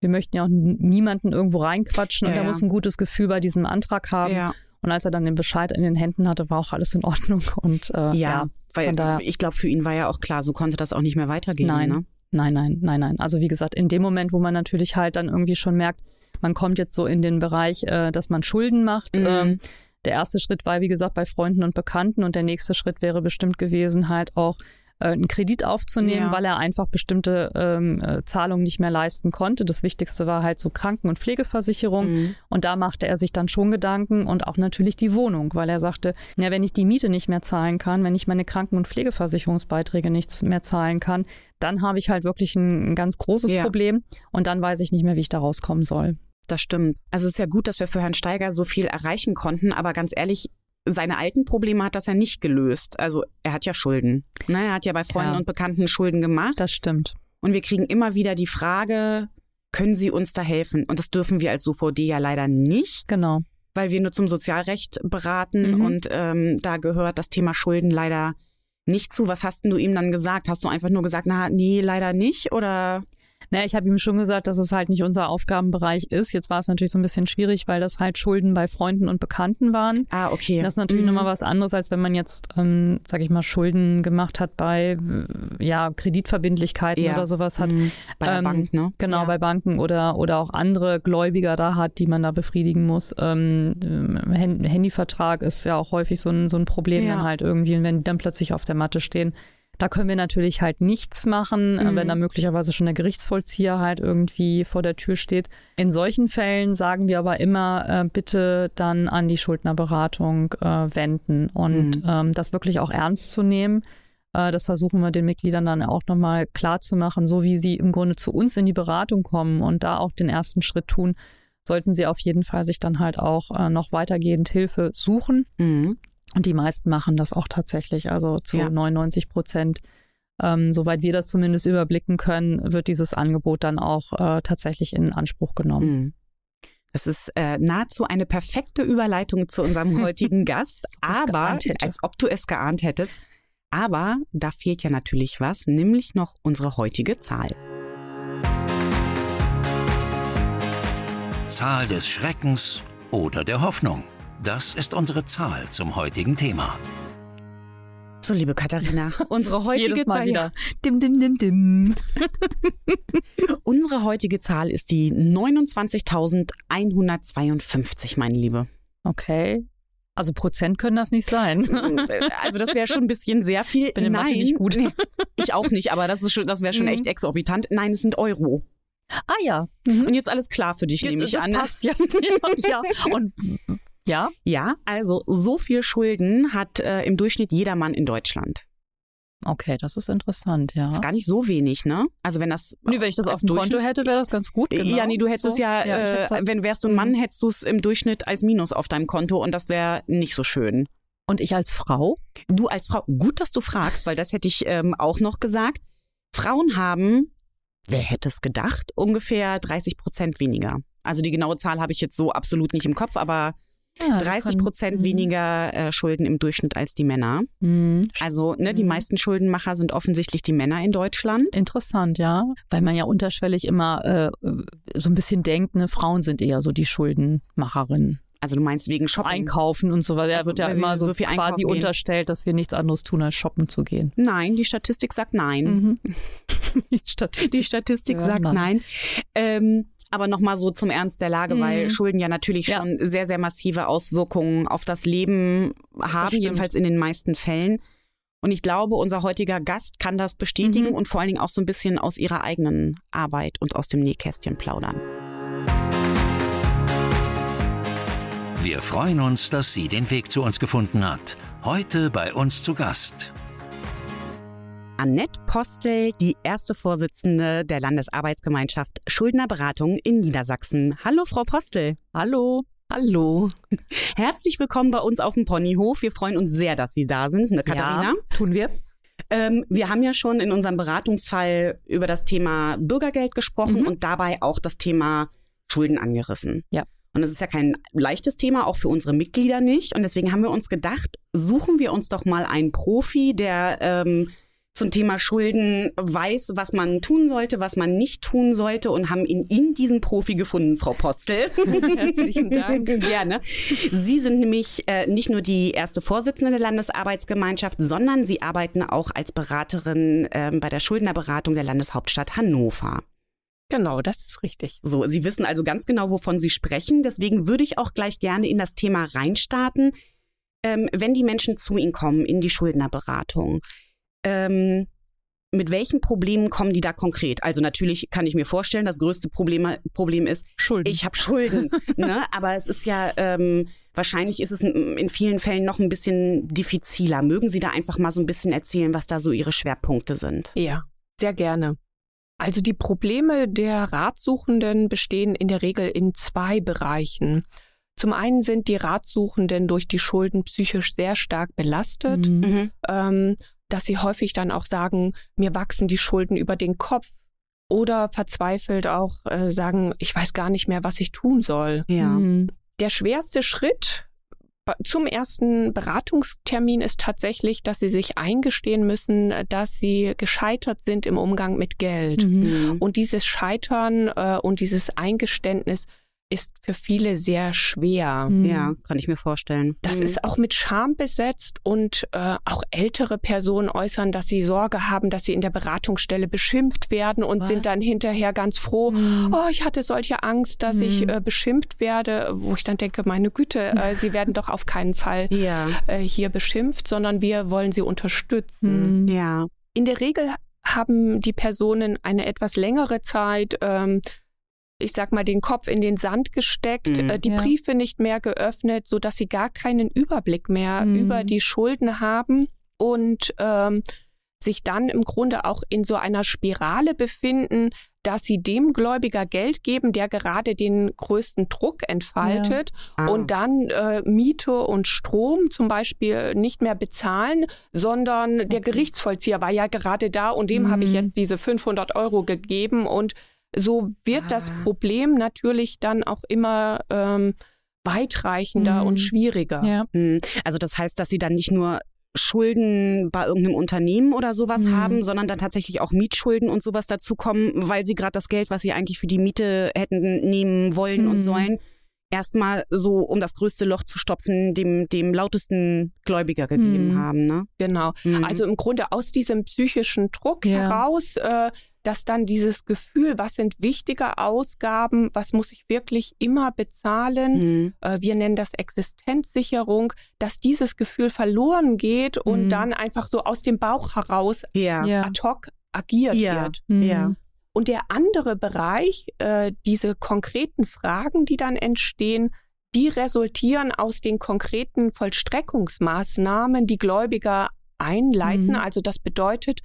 Speaker 3: wir möchten ja auch niemanden irgendwo reinquatschen
Speaker 2: Ja,
Speaker 3: und er
Speaker 2: ja.
Speaker 3: muss ein gutes Gefühl bei diesem Antrag haben.
Speaker 2: Ja,
Speaker 3: Und als er dann den Bescheid in den Händen hatte, war auch alles in Ordnung. *laughs* Und äh,
Speaker 2: ja, weil
Speaker 3: daher-
Speaker 2: ich glaube, für ihn war ja auch klar, so konnte das auch nicht mehr weitergehen.
Speaker 3: Nein.
Speaker 2: Ne?
Speaker 3: Nein, nein, nein, nein. Also wie gesagt, in dem Moment, wo man natürlich halt dann irgendwie schon merkt, man kommt jetzt so in den Bereich, äh, dass man Schulden macht.
Speaker 2: Mhm.
Speaker 3: Ähm, der erste Schritt war, wie gesagt, bei Freunden und Bekannten und der nächste Schritt wäre bestimmt gewesen, halt auch äh, einen Kredit aufzunehmen,
Speaker 2: Ja.
Speaker 3: weil er einfach bestimmte ähm, äh, Zahlungen nicht mehr leisten konnte. Das Wichtigste war halt so Kranken- und Pflegeversicherung.
Speaker 2: Mhm.
Speaker 3: Und da machte er sich dann schon Gedanken und auch natürlich die Wohnung, weil er sagte, ja, wenn ich die Miete nicht mehr zahlen kann, wenn ich meine Kranken- und Pflegeversicherungsbeiträge nichts mehr zahlen kann, dann habe ich halt wirklich ein, ein ganz großes
Speaker 2: Ja.
Speaker 3: Problem und dann weiß ich nicht mehr, wie ich da rauskommen soll.
Speaker 2: Das stimmt. Also es ist ja gut, dass wir für Herrn Steiger so viel erreichen konnten, aber ganz ehrlich, seine alten Probleme hat das ja nicht gelöst. Also er hat ja Schulden. Ne? Er hat ja bei Freunden
Speaker 3: Ja.
Speaker 2: und Bekannten Schulden gemacht.
Speaker 3: Das stimmt.
Speaker 2: Und wir kriegen immer wieder die Frage, können Sie uns da helfen? Und das dürfen wir als SOVD ja leider nicht,
Speaker 3: Genau.
Speaker 2: weil wir nur zum Sozialrecht beraten
Speaker 3: Mhm.
Speaker 2: und ähm, da gehört das Thema Schulden leider nicht zu. Was hast denn du ihm dann gesagt? Hast du einfach nur gesagt, na, nee, leider nicht? Oder?
Speaker 3: Naja, ich habe ihm schon gesagt, dass es halt nicht unser Aufgabenbereich ist. Jetzt war es natürlich so ein bisschen schwierig, weil das halt Schulden bei Freunden und Bekannten waren.
Speaker 2: Ah, okay.
Speaker 3: Das ist natürlich
Speaker 2: Mhm.
Speaker 3: nochmal was anderes, als wenn man jetzt, ähm, sag ich mal, Schulden gemacht hat bei ja, Kreditverbindlichkeiten
Speaker 2: Ja.
Speaker 3: oder sowas hat.
Speaker 2: Mhm. Bei der
Speaker 3: Ähm,
Speaker 2: Bank, ne?
Speaker 3: Genau,
Speaker 2: ja.
Speaker 3: bei Banken oder, oder auch andere Gläubiger da hat, die man da befriedigen muss. Ähm, ähm, Hand- Handyvertrag ist ja auch häufig so ein, so ein Problem
Speaker 2: Ja.
Speaker 3: dann halt irgendwie, wenn die dann plötzlich auf der Matte stehen. Da können wir natürlich halt nichts machen, äh,
Speaker 2: Mhm.
Speaker 3: wenn da möglicherweise schon der Gerichtsvollzieher halt irgendwie vor der Tür steht. In solchen Fällen sagen wir aber immer, äh, bitte dann an die Schuldnerberatung äh, wenden und
Speaker 2: Mhm.
Speaker 3: ähm, das wirklich auch ernst zu nehmen. Äh, Das versuchen wir den Mitgliedern dann auch nochmal klar zu machen, so wie sie im Grunde zu uns in die Beratung kommen und da auch den ersten Schritt tun, sollten sie auf jeden Fall sich dann halt auch äh, noch weitergehend Hilfe suchen.
Speaker 2: Mhm.
Speaker 3: Und die meisten machen das auch tatsächlich, also zu
Speaker 2: Ja.
Speaker 3: 99 Prozent. Ähm, soweit wir das zumindest überblicken können, wird dieses Angebot dann auch äh, tatsächlich in Anspruch genommen.
Speaker 2: Mhm. Das ist äh, nahezu eine perfekte Überleitung zu unserem *laughs* heutigen Gast. Aber, als ob du es geahnt hättest. Aber da fehlt ja natürlich was, nämlich noch unsere heutige Zahl.
Speaker 1: Zahl des Schreckens oder der Hoffnung. Das ist unsere Zahl zum heutigen Thema.
Speaker 2: So, liebe Katharina, *laughs* unsere heutige Zahl,
Speaker 3: wieder. *laughs* Dim, dim, dim, dim. *laughs*
Speaker 2: unsere heutige Zahl ist die 29.152, meine Liebe.
Speaker 3: Okay. Also Prozent können das nicht sein.
Speaker 2: Also das wäre schon ein bisschen sehr viel.
Speaker 3: Bin in
Speaker 2: Nein,
Speaker 3: Mathe nicht gut.
Speaker 2: Nee, ich auch nicht, aber das, ist schon, das wäre schon
Speaker 3: Mhm.
Speaker 2: echt exorbitant. Nein, es sind Euro.
Speaker 3: ah ja. Mhm.
Speaker 2: Und jetzt alles klar für dich, nehme
Speaker 3: Jetzt,
Speaker 2: ich
Speaker 3: das
Speaker 2: an.
Speaker 3: passt ja. ja. Und ja,
Speaker 2: Ja, also so viel Schulden hat äh, im Durchschnitt jeder Mann in Deutschland.
Speaker 3: okay, das ist interessant, ja.
Speaker 2: Ist gar nicht so wenig, ne? Also wenn das
Speaker 3: Nee, wenn ich das auf dem Konto hätte, wäre das ganz gut. Genau.
Speaker 2: Ja, nee, du hättest
Speaker 3: so.
Speaker 2: es ja,
Speaker 3: ich
Speaker 2: äh, wenn wärst du ein. Mann, hättest du es im Durchschnitt als Minus auf deinem Konto und das wäre nicht so schön.
Speaker 3: und ich als Frau?
Speaker 2: Du als Frau, gut, dass du fragst, weil das hätte ich ähm, auch noch gesagt. Frauen haben, wer hätte es gedacht, ungefähr 30 Prozent weniger. Also die genaue Zahl habe ich jetzt so absolut nicht im Kopf, aber
Speaker 3: Ja,
Speaker 2: 30 Prozent
Speaker 3: Mhm.
Speaker 2: weniger äh, Schulden im Durchschnitt als die Männer.
Speaker 3: Mhm.
Speaker 2: Also ne, die
Speaker 3: Mhm.
Speaker 2: meisten Schuldenmacher sind offensichtlich die Männer in Deutschland.
Speaker 3: Interessant, ja. Weil man ja unterschwellig immer äh, so ein bisschen denkt, ne, Frauen sind eher so die Schuldenmacherinnen.
Speaker 2: Also du meinst wegen Shopping?
Speaker 3: Einkaufen und so weiter. Da
Speaker 2: Also,
Speaker 3: wird ja immer so,
Speaker 2: so viel einkaufen
Speaker 3: quasi
Speaker 2: gehen.
Speaker 3: unterstellt, dass wir nichts anderes tun, als shoppen zu gehen.
Speaker 2: Nein, die Statistik sagt nein.
Speaker 3: Mhm. *laughs* Die Statistik.
Speaker 2: Die Statistik
Speaker 3: Ja,
Speaker 2: sagt
Speaker 3: nein.
Speaker 2: nein. Ähm, aber nochmal so zum Ernst der Lage,
Speaker 3: Mhm.
Speaker 2: weil Schulden ja natürlich
Speaker 3: Ja.
Speaker 2: schon sehr, sehr massive Auswirkungen auf das Leben haben,
Speaker 3: stimmt.
Speaker 2: jedenfalls in den meisten Fällen. Und ich glaube, unser heutiger Gast kann das bestätigen
Speaker 3: Mhm.
Speaker 2: und vor allen Dingen auch so ein bisschen aus ihrer eigenen Arbeit und aus dem Nähkästchen plaudern.
Speaker 1: Wir freuen uns, dass sie den Weg zu uns gefunden hat. Heute bei uns zu Gast.
Speaker 2: Annette Postel, die erste Vorsitzende der Landesarbeitsgemeinschaft Schuldnerberatung in Niedersachsen. Hallo, Frau Postel.
Speaker 3: Hallo.
Speaker 4: Hallo. *laughs*
Speaker 2: Herzlich willkommen bei uns auf dem Ponyhof. Wir freuen uns sehr, dass Sie da sind, ne, Katharina.
Speaker 3: Ja, tun wir.
Speaker 2: Ähm, wir haben ja schon in unserem Beratungsfall über das Thema Bürgergeld gesprochen
Speaker 3: Mhm.
Speaker 2: und dabei auch das Thema Schulden angerissen.
Speaker 3: Ja.
Speaker 2: Und es ist ja kein leichtes Thema, auch für unsere Mitglieder nicht. Und deswegen haben wir uns gedacht, suchen wir uns doch mal einen Profi, der ähm, zum Thema Schulden weiß, was man tun sollte, was man nicht tun sollte und haben in Ihnen diesen Profi gefunden, Frau Postel. *laughs* *laughs*
Speaker 4: Herzlichen Dank.
Speaker 2: Gerne. Sie sind nämlich äh, nicht nur die erste Vorsitzende der Landesarbeitsgemeinschaft, sondern Sie arbeiten auch als Beraterin ähm, bei der Schuldnerberatung der Landeshauptstadt Hannover.
Speaker 4: Genau, das ist richtig.
Speaker 2: So, Sie wissen also ganz genau, wovon Sie sprechen. Deswegen würde ich auch gleich gerne in das Thema reinstarten. Ähm, wenn die Menschen zu Ihnen kommen in die Schuldnerberatung, ähm, mit welchen Problemen kommen die da konkret? Also natürlich kann ich mir vorstellen, das größte Problem, Problem ist,
Speaker 3: Schulden.
Speaker 2: ich habe Schulden. *laughs* ne? Aber es ist ja, ähm, wahrscheinlich ist es in vielen Fällen noch ein bisschen diffiziler. Mögen Sie da einfach mal so ein bisschen erzählen, was da so Ihre Schwerpunkte sind?
Speaker 4: Ja, sehr gerne. Also die Probleme der Ratsuchenden bestehen in der Regel in zwei Bereichen. Zum einen sind die Ratsuchenden durch die Schulden psychisch sehr stark belastet.
Speaker 3: Mhm.
Speaker 4: ähm, dass sie häufig dann auch sagen, mir wachsen die Schulden über den Kopf oder verzweifelt auch äh, sagen, ich weiß gar nicht mehr, was ich tun soll.
Speaker 2: Ja.
Speaker 3: Mhm.
Speaker 4: Der schwerste Schritt zum ersten Beratungstermin ist tatsächlich, dass sie sich eingestehen müssen, dass sie gescheitert sind im Umgang mit Geld.
Speaker 3: Mhm.
Speaker 2: Mhm.
Speaker 4: Und dieses Scheitern äh, und dieses Eingeständnis ist für viele sehr schwer.
Speaker 3: Mhm.
Speaker 2: Ja, kann ich mir vorstellen.
Speaker 4: Das
Speaker 2: Mhm.
Speaker 4: ist auch mit Scham besetzt und äh, auch ältere Personen äußern, dass sie Sorge haben, dass sie in der Beratungsstelle beschimpft werden und
Speaker 2: Was?
Speaker 4: sind dann hinterher ganz froh.
Speaker 3: Mhm.
Speaker 4: Oh, ich hatte solche Angst, dass ich
Speaker 3: Mhm.
Speaker 4: äh, beschimpft werde, wo ich dann denke, meine Güte, äh, *laughs* sie werden doch auf keinen Fall
Speaker 2: Ja.
Speaker 4: äh, hier beschimpft, sondern wir wollen sie unterstützen.
Speaker 3: Mhm.
Speaker 2: Ja.
Speaker 4: In der Regel haben die Personen eine etwas längere Zeit, ähm, ich sag mal, den Kopf in den Sand gesteckt,
Speaker 2: Mhm.
Speaker 4: äh, die
Speaker 3: Ja.
Speaker 4: Briefe nicht mehr geöffnet, so dass sie gar keinen Überblick mehr
Speaker 3: Mhm.
Speaker 4: über die Schulden haben und ähm, sich dann im Grunde auch in so einer Spirale befinden, dass sie dem Gläubiger Geld geben, der gerade den größten Druck entfaltet
Speaker 2: Ah.
Speaker 4: und dann äh, Miete und Strom zum Beispiel nicht mehr bezahlen, sondern der Gerichtsvollzieher war ja gerade da und dem
Speaker 3: Mhm.
Speaker 4: habe ich jetzt diese 500 Euro gegeben und so wird das
Speaker 2: Ah.
Speaker 4: Problem natürlich dann auch immer ähm, weitreichender
Speaker 3: Mhm.
Speaker 4: und schwieriger.
Speaker 3: Ja.
Speaker 2: Mhm. Also das heißt, dass sie dann nicht nur Schulden bei irgendeinem Unternehmen oder sowas
Speaker 3: Mhm.
Speaker 2: haben, sondern dann tatsächlich auch Mietschulden und sowas dazukommen, weil sie gerade das Geld, was sie eigentlich für die Miete hätten nehmen wollen
Speaker 3: Mhm.
Speaker 2: und sollen, erstmal so, um das größte Loch zu stopfen, dem, dem lautesten Gläubiger gegeben
Speaker 3: Mhm.
Speaker 2: haben. Ne?
Speaker 4: Genau.
Speaker 2: Mhm.
Speaker 4: Also im Grunde aus diesem psychischen Druck
Speaker 3: Ja.
Speaker 4: heraus, äh, dass dann dieses Gefühl, was sind wichtige Ausgaben, was muss ich wirklich immer bezahlen,
Speaker 2: Mhm.
Speaker 4: äh, wir nennen das Existenzsicherung, dass dieses Gefühl verloren geht und
Speaker 3: Mhm.
Speaker 4: dann einfach so aus dem Bauch heraus
Speaker 2: Ja.
Speaker 3: Ja.
Speaker 4: ad hoc agiert
Speaker 2: Ja.
Speaker 4: wird.
Speaker 3: Mhm.
Speaker 2: Ja.
Speaker 4: Und der andere Bereich, äh, diese konkreten Fragen, die dann entstehen, die resultieren aus den konkreten Vollstreckungsmaßnahmen, die Gläubiger einleiten.
Speaker 3: Mhm.
Speaker 4: Also das bedeutet,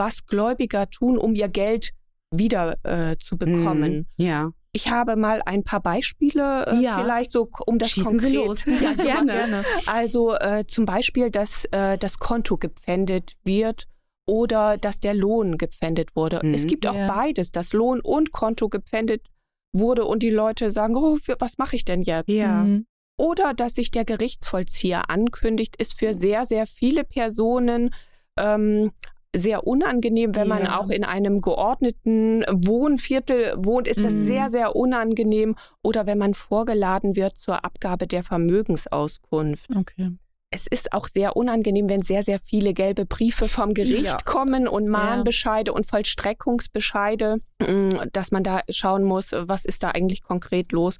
Speaker 4: was Gläubiger tun, um ihr Geld wieder äh, zu bekommen.
Speaker 2: Mhm. Ja.
Speaker 4: Ich habe mal ein paar Beispiele, äh,
Speaker 2: Ja.
Speaker 4: vielleicht so, um das
Speaker 2: Schießen
Speaker 4: konkret.
Speaker 2: Sie los.
Speaker 4: Ja, *laughs* gerne.
Speaker 2: gerne.
Speaker 4: Also äh, zum Beispiel, dass äh, das Konto gepfändet wird oder dass der Lohn gepfändet wurde.
Speaker 2: Mhm.
Speaker 4: Es gibt auch
Speaker 3: Ja.
Speaker 4: beides, dass Lohn und Konto gepfändet wurde und die Leute sagen, oh, für, was mache ich denn jetzt?
Speaker 2: Ja.
Speaker 3: Mhm.
Speaker 4: Oder dass sich der Gerichtsvollzieher ankündigt, ist für sehr, sehr viele Personen ähm, sehr unangenehm, wenn man
Speaker 2: Ja.
Speaker 4: auch in einem geordneten Wohnviertel wohnt, ist das
Speaker 3: Mhm.
Speaker 4: sehr, sehr unangenehm. Oder wenn man vorgeladen wird zur Abgabe der Vermögensauskunft.
Speaker 3: Okay.
Speaker 4: Es ist auch sehr unangenehm, wenn sehr, sehr viele gelbe Briefe vom Gericht
Speaker 2: Ja.
Speaker 4: kommen und Mahnbescheide und Vollstreckungsbescheide, mm, dass man da schauen muss, was ist da eigentlich konkret los.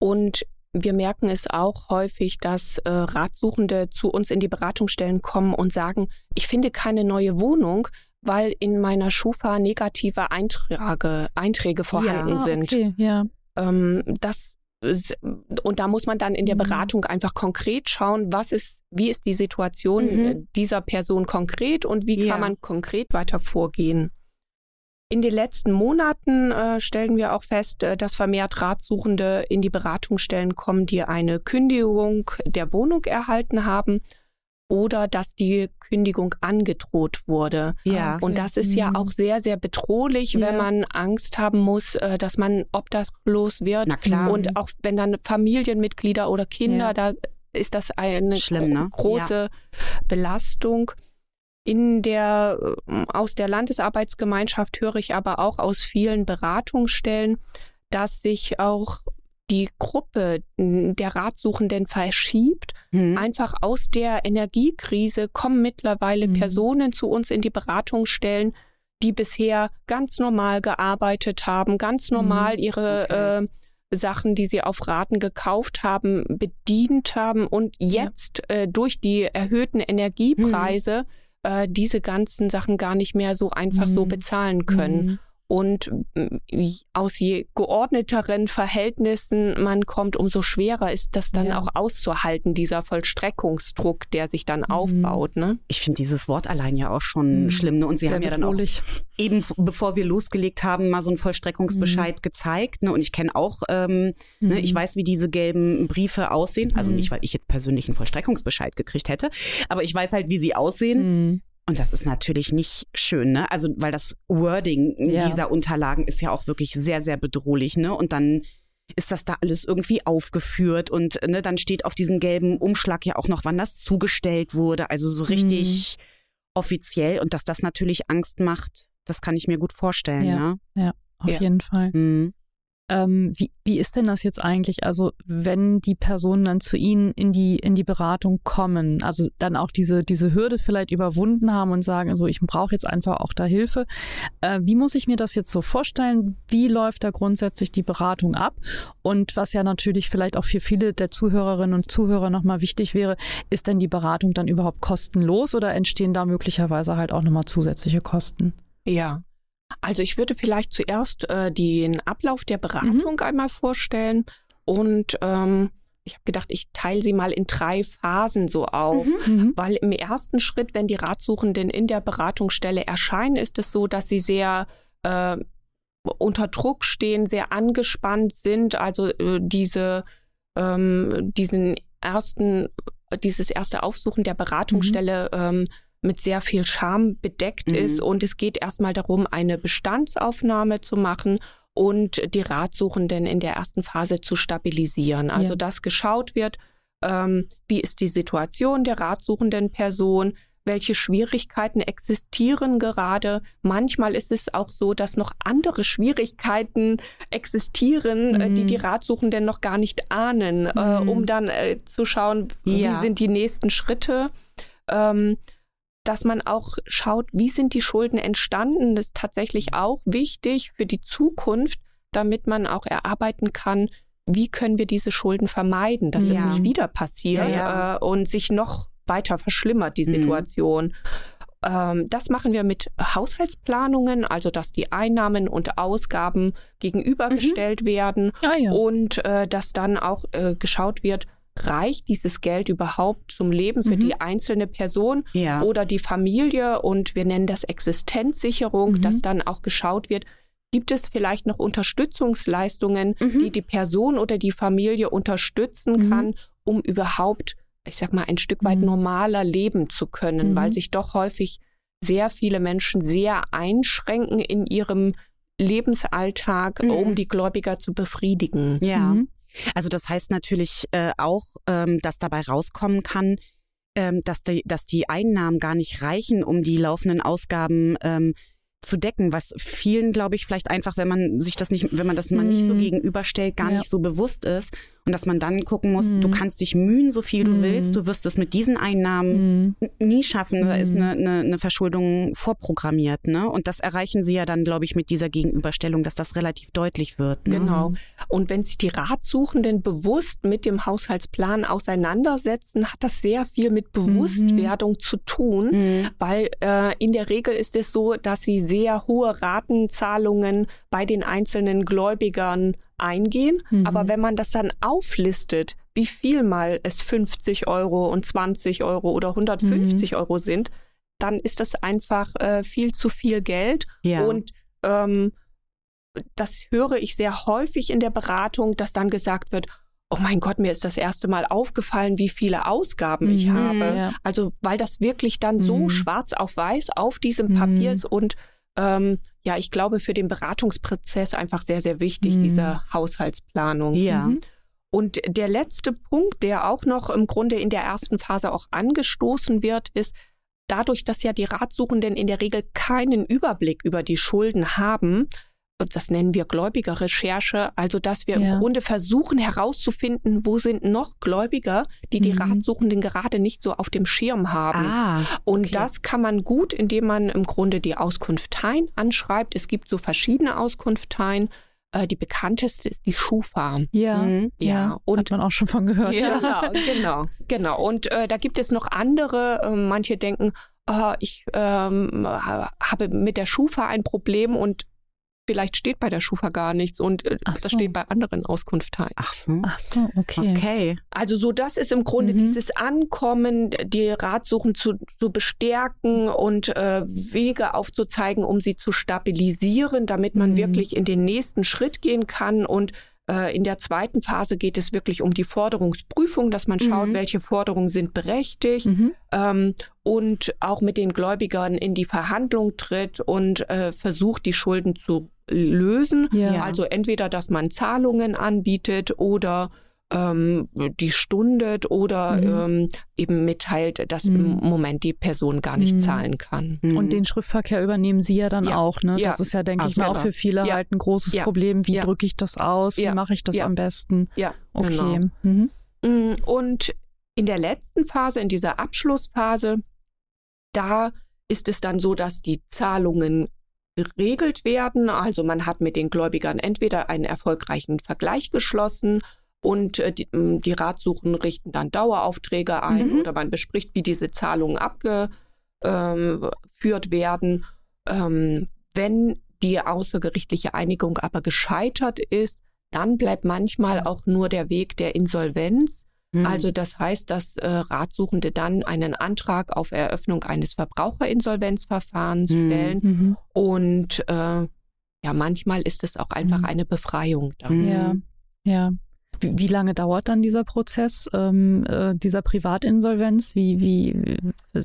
Speaker 4: Und wir merken es auch häufig, dass äh, Ratsuchende zu uns in die Beratungsstellen kommen und sagen, ich finde keine neue Wohnung, weil in meiner Schufa negative Einträge, Einträge vorhanden
Speaker 3: Ah,
Speaker 4: sind.
Speaker 3: Okay, ja.
Speaker 4: Ähm, das und da muss man dann in der
Speaker 3: Mhm.
Speaker 4: Beratung einfach konkret schauen, was ist, wie ist die Situation
Speaker 2: Mhm.
Speaker 4: dieser Person konkret und wie
Speaker 2: Ja.
Speaker 4: kann man konkret weiter vorgehen. In den letzten Monaten äh, stellen wir auch fest, äh, dass vermehrt Ratsuchende in die Beratungsstellen kommen, die eine Kündigung der Wohnung erhalten haben oder dass die Kündigung angedroht wurde.
Speaker 2: Ja.
Speaker 3: Okay.
Speaker 4: Und das ist ja
Speaker 3: Mhm.
Speaker 4: auch sehr, sehr bedrohlich,
Speaker 3: Ja.
Speaker 4: wenn man Angst haben muss, äh, dass man obdachlos wird.
Speaker 2: Na klar.
Speaker 4: Und auch wenn dann Familienmitglieder oder Kinder,
Speaker 3: Ja.
Speaker 4: da ist das eine
Speaker 2: Schlimm, ne?
Speaker 4: große Belastung. In der, äh, aus der Landesarbeitsgemeinschaft höre ich aber auch aus vielen Beratungsstellen, dass sich auch die Gruppe der Ratsuchenden verschiebt.
Speaker 2: Mhm.
Speaker 4: Einfach aus der Energiekrise kommen mittlerweile
Speaker 3: Mhm.
Speaker 4: Personen zu uns in die Beratungsstellen, die bisher ganz normal gearbeitet haben, ganz normal ihre
Speaker 2: Okay.
Speaker 4: äh, Sachen, die sie auf Raten gekauft haben, bedient haben und
Speaker 3: Ja.
Speaker 4: jetzt äh, durch die erhöhten Energiepreise äh, diese ganzen Sachen gar nicht mehr so einfach so
Speaker 3: Mhm.
Speaker 4: bezahlen können.
Speaker 3: Mhm.
Speaker 4: Und aus je geordneteren Verhältnissen man kommt, umso schwerer ist das dann ja. auch auszuhalten, dieser Vollstreckungsdruck, der sich dann mhm. aufbaut. Ne?
Speaker 2: Ich finde dieses Wort allein ja auch schon mhm. schlimm. Ne? Und Sie Sehr haben ja dann auch eben, bevor wir losgelegt haben, mal so einen Vollstreckungsbescheid mhm. gezeigt. Ne? Und ich kenne auch, ähm, ne? ich mhm. weiß, wie diese gelben Briefe aussehen. Also mhm. nicht, weil ich jetzt persönlich einen Vollstreckungsbescheid gekriegt hätte, aber ich weiß halt, wie sie aussehen. Und das ist natürlich nicht schön, ne? Also, weil das Wording ja. dieser Unterlagen ist ja auch wirklich sehr, sehr bedrohlich, ne? Und dann ist das da alles irgendwie aufgeführt und ne, dann steht auf diesem gelben Umschlag ja auch noch, wann das zugestellt wurde. Also so richtig mhm. offiziell und dass das natürlich Angst macht, das kann ich mir gut vorstellen.
Speaker 3: Ja,
Speaker 2: ne?
Speaker 3: ja auf ja. jeden Fall. Mhm. Ähm, wie, wie ist denn das jetzt eigentlich? Also, wenn die Personen dann zu Ihnen in die, in die Beratung kommen, also dann auch diese, diese Hürde vielleicht überwunden haben und sagen, also ich brauche jetzt einfach auch da Hilfe. Äh, wie muss ich mir das jetzt so vorstellen? Wie läuft da grundsätzlich die Beratung ab? Und was ja natürlich vielleicht auch für viele der Zuhörerinnen und Zuhörer nochmal wichtig wäre, ist denn die Beratung dann überhaupt kostenlos oder entstehen da möglicherweise halt auch nochmal zusätzliche Kosten?
Speaker 4: Ja, also ich würde vielleicht zuerst äh, den Ablauf der Beratung mhm. einmal vorstellen und ähm, ich habe gedacht, ich teile sie mal in drei Phasen so auf, mhm. mhm. weil im ersten Schritt, wenn die Ratsuchenden in der Beratungsstelle erscheinen, ist es so, dass sie sehr äh, unter Druck stehen, sehr angespannt sind. Also äh, diese ähm, diesen ersten, dieses erste Aufsuchen der Beratungsstelle mhm. ähm, mit sehr viel Scham bedeckt mhm. ist. Und es geht erstmal darum, eine Bestandsaufnahme zu machen und die Ratsuchenden in der ersten Phase zu stabilisieren. Also ja. dass geschaut wird, ähm, wie ist die Situation der ratsuchenden Person, welche Schwierigkeiten existieren gerade. Manchmal ist es auch so, dass noch andere Schwierigkeiten existieren, äh, mhm. die die Ratsuchenden noch gar nicht ahnen, äh, mhm. äh, um dann äh, zu schauen, ja. wie sind die nächsten Schritte. Ähm, dass man auch schaut, wie sind die Schulden entstanden. Das ist tatsächlich auch wichtig für die Zukunft, damit man auch erarbeiten kann, wie können wir diese Schulden vermeiden, dass ja. es nicht wieder passiert ja, ja. Äh, und sich noch weiter verschlimmert, die mhm. Situation. Mhm. Ähm, das machen wir mit Haushaltsplanungen, also dass die Einnahmen und Ausgaben gegenübergestellt mhm. werden ah, und äh, dass dann auch äh, geschaut wird, reicht dieses Geld überhaupt zum Leben für mhm. die einzelne Person ja. oder die Familie? Und wir nennen das Existenzsicherung, mhm. dass dann auch geschaut wird, gibt es vielleicht noch Unterstützungsleistungen, mhm. die die Person oder die Familie unterstützen mhm. kann, um überhaupt, ich sag mal, ein Stück weit mhm. normaler leben zu können, weil mhm. sich doch häufig sehr viele Menschen sehr einschränken in ihrem Lebensalltag, um die Gläubiger zu befriedigen.
Speaker 2: Ja. Also das heißt natürlich äh, auch, ähm, dass dabei rauskommen kann, ähm, dass, die, dass die Einnahmen gar nicht reichen, um die laufenden Ausgaben ähm, zu decken, was vielen, glaube ich, vielleicht einfach, wenn man sich das nicht, wenn man das mal nicht so mhm. gegenüberstellt, gar ja. nicht so bewusst ist. Und dass man dann gucken muss, mhm. du kannst dich mühen, so viel du mhm. willst, du wirst es mit diesen Einnahmen mhm. nie schaffen. Da ist eine, eine, eine, Verschuldung vorprogrammiert. Ne? Und das erreichen sie ja dann, glaube ich, mit dieser Gegenüberstellung, dass das relativ deutlich wird.
Speaker 4: Ne? Genau. Und wenn sich die Ratsuchenden bewusst mit dem Haushaltsplan auseinandersetzen, hat das sehr viel mit Bewusstwerdung mhm. zu tun, mhm. weil äh, in der Regel ist es so, dass sie sehr hohe Ratenzahlungen bei den einzelnen Gläubigern eingehen. Mhm. Aber wenn man das dann auflistet, wie viel mal es 50 Euro und 20 Euro oder 150 mhm. Euro sind, dann ist das einfach äh, viel zu viel Geld. Ja. Und ähm, das höre ich sehr häufig in der Beratung, dass dann gesagt wird, oh mein Gott, mir ist das erste Mal aufgefallen, wie viele Ausgaben ich mhm, habe. Ja. Also weil das wirklich dann so mhm. schwarz auf weiß auf diesem Papier mhm. ist und ähm, ja, ich glaube, für den Beratungsprozess einfach sehr, sehr wichtig, mhm. diese Haushaltsplanung.
Speaker 2: Ja. Mhm.
Speaker 4: Und der letzte Punkt, der auch noch im Grunde in der ersten Phase auch angestoßen wird, ist, dadurch, dass ja die Ratsuchenden in der Regel keinen Überblick über die Schulden haben, das nennen wir Gläubigerrecherche, also dass wir ja. im Grunde versuchen herauszufinden, wo sind noch Gläubiger, die die mhm. Ratsuchenden gerade nicht so auf dem Schirm haben. Ah, okay. Und das kann man gut, indem man im Grunde die Auskunfteien anschreibt. Es gibt so verschiedene Auskunfteien. Äh, die bekannteste ist die Schufa.
Speaker 3: Ja, mhm. ja. Und, hat man auch schon von gehört.
Speaker 4: Ja, *laughs* genau, genau, genau. Und äh, da gibt es noch andere. Äh, manche denken, oh, ich ähm, habe mit der Schufa ein Problem und vielleicht steht bei der Schufa gar nichts und äh,
Speaker 3: so.
Speaker 4: das steht bei anderen Auskunftsteilen.
Speaker 2: Ach so.
Speaker 3: Ach so, okay.
Speaker 2: Okay.
Speaker 4: Also so das ist im Grunde
Speaker 3: Mhm.
Speaker 4: dieses Ankommen, die Ratsuchen zu, zu bestärken und äh, Wege aufzuzeigen, um sie zu stabilisieren, damit man
Speaker 3: Mhm.
Speaker 4: wirklich in den nächsten Schritt gehen kann. Und äh, in der zweiten Phase geht es wirklich um die Forderungsprüfung, dass man schaut,
Speaker 2: Mhm.
Speaker 4: welche Forderungen sind berechtigt
Speaker 3: Mhm.
Speaker 4: ähm, und auch mit den Gläubigern in die Verhandlung tritt und äh, versucht, die Schulden zu lösen.
Speaker 3: Ja.
Speaker 4: Also entweder, dass man Zahlungen anbietet oder ähm, die stundet oder
Speaker 3: Mhm.
Speaker 4: ähm, eben mitteilt, dass
Speaker 3: Mhm.
Speaker 4: im Moment die Person gar nicht
Speaker 3: Mhm.
Speaker 4: zahlen kann.
Speaker 2: Mhm.
Speaker 3: Und den Schriftverkehr übernehmen Sie ja dann
Speaker 4: Ja.
Speaker 3: auch, ne?
Speaker 4: Ja.
Speaker 3: Das ist ja, denke
Speaker 2: Ach
Speaker 3: ich mal, auch für viele
Speaker 4: Ja.
Speaker 3: halt ein großes
Speaker 4: Ja.
Speaker 3: Problem. Wie
Speaker 4: Ja.
Speaker 3: drücke ich das aus?
Speaker 4: Ja.
Speaker 3: Wie mache ich das
Speaker 4: Ja.
Speaker 3: am besten?
Speaker 4: Ja,
Speaker 3: Okay.
Speaker 4: genau.
Speaker 3: Mhm.
Speaker 4: Mm, Und in der letzten Phase, in dieser Abschlussphase, da ist es dann so, dass die Zahlungen geregelt werden. Also man hat mit den Gläubigern entweder einen erfolgreichen Vergleich geschlossen und äh, die, die Ratsuchen richten dann Daueraufträge ein
Speaker 2: Mhm.
Speaker 4: oder man bespricht, wie diese Zahlungen abgeführt werden. Ähm, wenn die außergerichtliche Einigung aber gescheitert ist, dann bleibt manchmal auch nur der Weg der Insolvenz.
Speaker 2: Mhm.
Speaker 4: Also das heißt, dass äh, Ratsuchende dann einen Antrag auf Eröffnung eines Verbraucherinsolvenzverfahrens
Speaker 2: Mhm.
Speaker 4: stellen
Speaker 3: Mhm.
Speaker 4: und äh, ja, manchmal ist es auch einfach
Speaker 3: Mhm.
Speaker 4: eine Befreiung dann.
Speaker 2: Mhm.
Speaker 3: Ja, ja. Wie, wie lange dauert dann dieser Prozess, ähm, äh, dieser Privatinsolvenz? Wie, wie,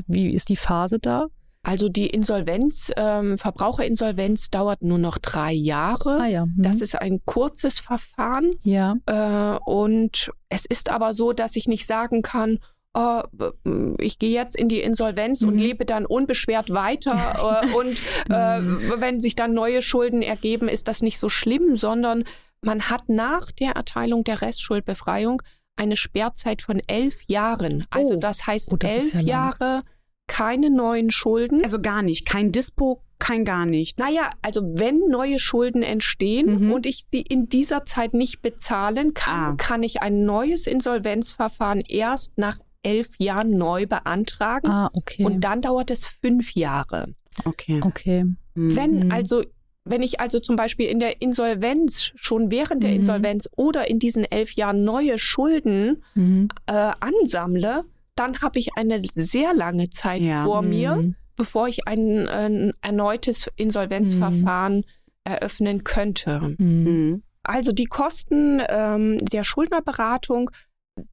Speaker 3: wie ist die Phase da?
Speaker 4: Also die Insolvenz, ähm, Verbraucherinsolvenz dauert nur noch drei Jahre.
Speaker 3: Ah ja. Mhm.
Speaker 4: Das ist ein kurzes Verfahren.
Speaker 3: ja.
Speaker 4: Äh, und es ist aber so, dass ich nicht sagen kann, oh, ich gehe jetzt in die Insolvenz und
Speaker 3: Mhm.
Speaker 4: lebe dann unbeschwert weiter. äh, und *laughs* äh, wenn sich dann neue Schulden ergeben, ist das nicht so schlimm, sondern man hat nach der Erteilung der Restschuldbefreiung eine Sperrzeit von elf Jahren. Also
Speaker 2: Oh.
Speaker 4: das heißt
Speaker 3: Oh, das
Speaker 4: elf
Speaker 3: ja.
Speaker 4: Jahre keine neuen Schulden.
Speaker 2: Also gar nicht. Kein Dispo, kein gar nichts.
Speaker 4: Naja, also wenn neue Schulden entstehen
Speaker 3: Mhm.
Speaker 4: und ich sie in dieser Zeit nicht bezahlen kann,
Speaker 2: Ah.
Speaker 4: kann ich ein neues Insolvenzverfahren erst nach elf Jahren neu beantragen.
Speaker 3: Ah, okay.
Speaker 4: Und dann dauert es fünf Jahre.
Speaker 2: Okay.
Speaker 3: okay.
Speaker 2: Mhm.
Speaker 4: Wenn
Speaker 3: Mhm.
Speaker 4: also wenn ich also zum Beispiel in der Insolvenz, schon während der
Speaker 3: Mhm.
Speaker 4: Insolvenz oder in diesen elf Jahren neue Schulden
Speaker 3: Mhm.
Speaker 4: äh, ansammle, dann habe ich eine sehr lange Zeit
Speaker 2: Ja.
Speaker 4: vor mir,
Speaker 3: Mhm.
Speaker 4: bevor ich ein, ein erneutes Insolvenzverfahren eröffnen könnte.
Speaker 3: Mhm.
Speaker 2: Mhm.
Speaker 4: Also die Kosten ähm, der Schuldnerberatung,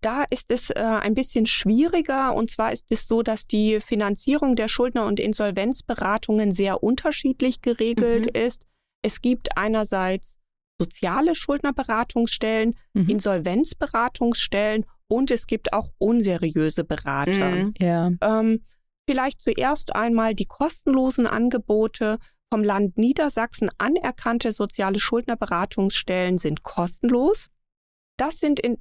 Speaker 4: da ist es äh, ein bisschen schwieriger. Und zwar ist es so, dass die Finanzierung der Schuldner- und Insolvenzberatungen sehr unterschiedlich geregelt ist. Es gibt einerseits soziale Schuldnerberatungsstellen,
Speaker 3: Mhm.
Speaker 4: Insolvenzberatungsstellen und es gibt auch unseriöse Berater.
Speaker 2: Mhm.
Speaker 3: Ja.
Speaker 4: Ähm, vielleicht zuerst einmal die kostenlosen Angebote vom Land Niedersachsen anerkannte soziale Schuldnerberatungsstellen sind kostenlos. Das sind in,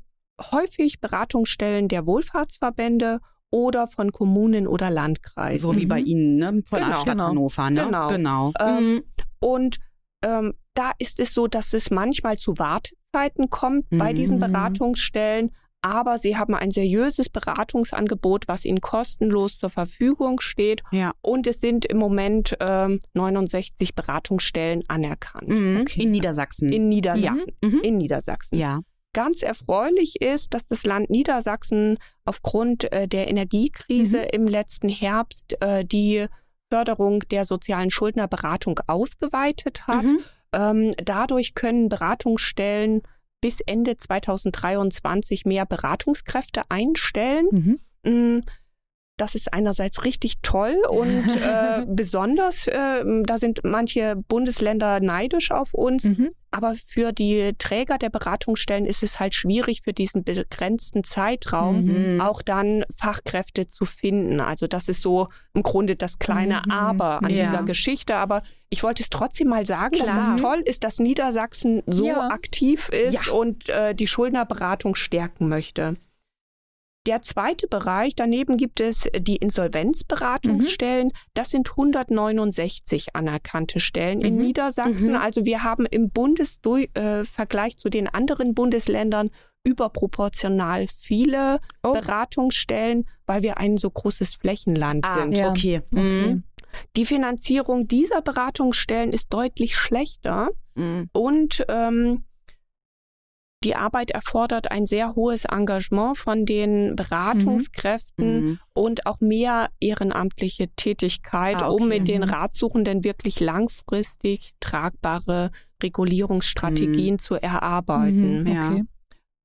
Speaker 4: häufig Beratungsstellen der Wohlfahrtsverbände oder von Kommunen oder Landkreisen.
Speaker 2: So wie
Speaker 3: Mhm.
Speaker 2: bei Ihnen, ne? Von der
Speaker 4: Genau.
Speaker 2: Stadt
Speaker 3: Genau.
Speaker 2: Hannover, ne?
Speaker 4: Genau.
Speaker 2: genau.
Speaker 4: Ähm,
Speaker 2: Mhm.
Speaker 4: Und ähm, da ist es so, dass es manchmal zu Wartezeiten kommt bei
Speaker 2: Mhm.
Speaker 4: diesen Beratungsstellen. Aber sie haben ein seriöses Beratungsangebot, was ihnen kostenlos zur Verfügung steht.
Speaker 2: Ja.
Speaker 4: Und es sind im Moment ähm, 69 Beratungsstellen anerkannt.
Speaker 2: Mhm.
Speaker 3: Okay.
Speaker 2: In Niedersachsen.
Speaker 4: In Niedersachsen.
Speaker 2: Mhm.
Speaker 4: In Niedersachsen.
Speaker 2: ja.
Speaker 4: Ganz erfreulich ist, dass das Land Niedersachsen aufgrund äh, der Energiekrise
Speaker 2: Mhm.
Speaker 4: im letzten Herbst äh, die Förderung der sozialen Schuldnerberatung ausgeweitet hat.
Speaker 2: Mhm.
Speaker 4: Ähm, dadurch können Beratungsstellen bis Ende 2023 mehr Beratungskräfte einstellen.
Speaker 3: Mhm.
Speaker 4: Das ist einerseits richtig toll und *laughs* äh, besonders, äh, da sind manche Bundesländer neidisch auf uns.
Speaker 3: Mhm.
Speaker 4: Aber für die Träger der Beratungsstellen ist es halt schwierig, für diesen begrenzten Zeitraum
Speaker 3: Mhm.
Speaker 4: auch dann Fachkräfte zu finden. Also das ist so im Grunde das kleine
Speaker 3: Mhm.
Speaker 4: Aber an
Speaker 2: Ja.
Speaker 4: dieser Geschichte. Aber ich wollte es trotzdem mal sagen,
Speaker 2: Klar.
Speaker 4: dass es toll ist, dass Niedersachsen so
Speaker 3: Ja.
Speaker 4: aktiv ist
Speaker 2: Ja.
Speaker 4: und äh, die Schuldnerberatung stärken möchte. Der zweite Bereich, daneben gibt es die Insolvenzberatungsstellen. Das sind 169 anerkannte Stellen in
Speaker 3: Mhm.
Speaker 4: Niedersachsen.
Speaker 2: Mhm.
Speaker 4: Also wir haben im Bundesvergleich zu den anderen Bundesländern überproportional viele
Speaker 2: Oh.
Speaker 4: Beratungsstellen, weil wir ein so großes Flächenland
Speaker 2: Ah,
Speaker 4: sind.
Speaker 3: Ja.
Speaker 2: okay.
Speaker 3: Okay.
Speaker 2: Mhm.
Speaker 4: Die Finanzierung dieser Beratungsstellen ist deutlich schlechter mhm. und ähm, die Arbeit erfordert ein sehr hohes Engagement von den Beratungskräften mhm. und auch mehr ehrenamtliche Tätigkeit, ah, okay. um mit den mhm. Ratsuchenden wirklich langfristig tragbare Regulierungsstrategien mhm. zu erarbeiten.
Speaker 3: Mhm, okay. Ja.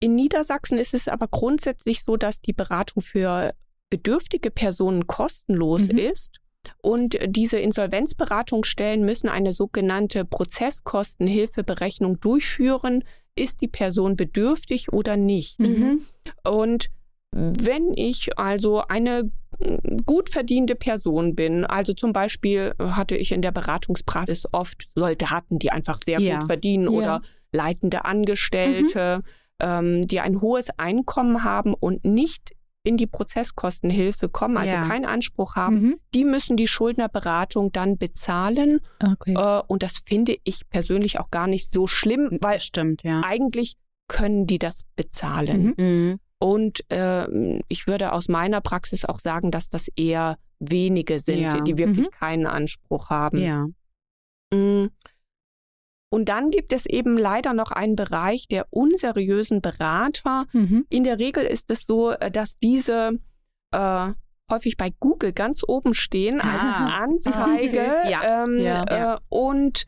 Speaker 4: In Niedersachsen ist es aber grundsätzlich so, dass die Beratung für bedürftige Personen kostenlos mhm. ist. Und diese Insolvenzberatungsstellen müssen eine sogenannte Prozesskostenhilfeberechnung durchführen. Ist die Person bedürftig oder nicht? Mhm. Und wenn ich also eine gut verdiente Person bin, also zum Beispiel hatte ich in der Beratungspraxis oft Soldaten, die einfach sehr ja. gut verdienen ja. oder leitende Angestellte, mhm. ähm, die ein hohes Einkommen haben und nicht in die Prozesskostenhilfe kommen, also ja. keinen Anspruch haben, mhm. die müssen die Schuldnerberatung dann bezahlen. Okay. Äh, und das finde ich persönlich auch gar nicht so schlimm, weil
Speaker 2: Stimmt, ja.
Speaker 4: eigentlich können die das bezahlen. Mhm. mhm. Und äh, ich würde aus meiner Praxis auch sagen, dass das eher wenige sind, ja. die wirklich mhm. keinen Anspruch haben.
Speaker 2: Ja.
Speaker 4: Und dann gibt es eben leider noch einen Bereich der unseriösen Berater. Mhm. In der Regel ist es so, äh, dass diese äh, häufig bei Google ganz oben stehen als ah. Anzeige. Okay. *laughs* Ja. Ähm, ja. Äh, und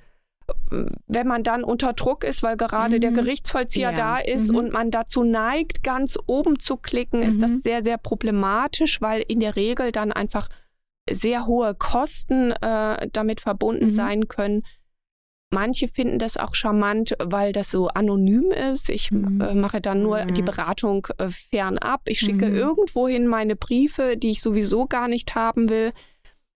Speaker 4: äh, wenn man dann unter Druck ist, weil gerade mhm. der Gerichtsvollzieher ja. da ist mhm. und man dazu neigt, ganz oben zu klicken, ist das mhm. sehr, sehr problematisch, weil in der Regel dann einfach sehr hohe Kosten äh, damit verbunden mhm. sein können. Manche finden das auch charmant, weil das so anonym ist. Ich mhm. äh, mache dann nur mhm. die Beratung äh, fernab. Ich schicke mhm. irgendwohin meine Briefe, die ich sowieso gar nicht haben will.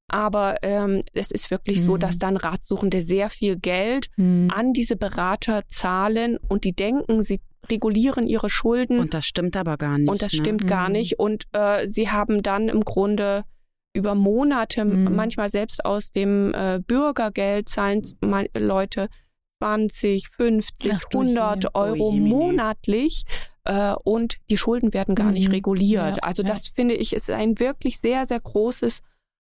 Speaker 4: Aber ähm, es ist wirklich so, dass mhm. dann Ratsuchende sehr viel Geld mhm. an diese Berater zahlen und die denken, sie regulieren ihre Schulden.
Speaker 2: Und das stimmt aber gar nicht.
Speaker 4: Und das ne? stimmt gar mhm. nicht. Und äh, sie haben dann im Grunde über Monate, mhm. manchmal selbst aus dem äh, Bürgergeld zahlen Leute 20, 50, Ach, 100 Euro oh, monatlich äh, und die Schulden werden gar mhm. nicht reguliert. Ja, also ja. das finde ich ist ein wirklich sehr, sehr großes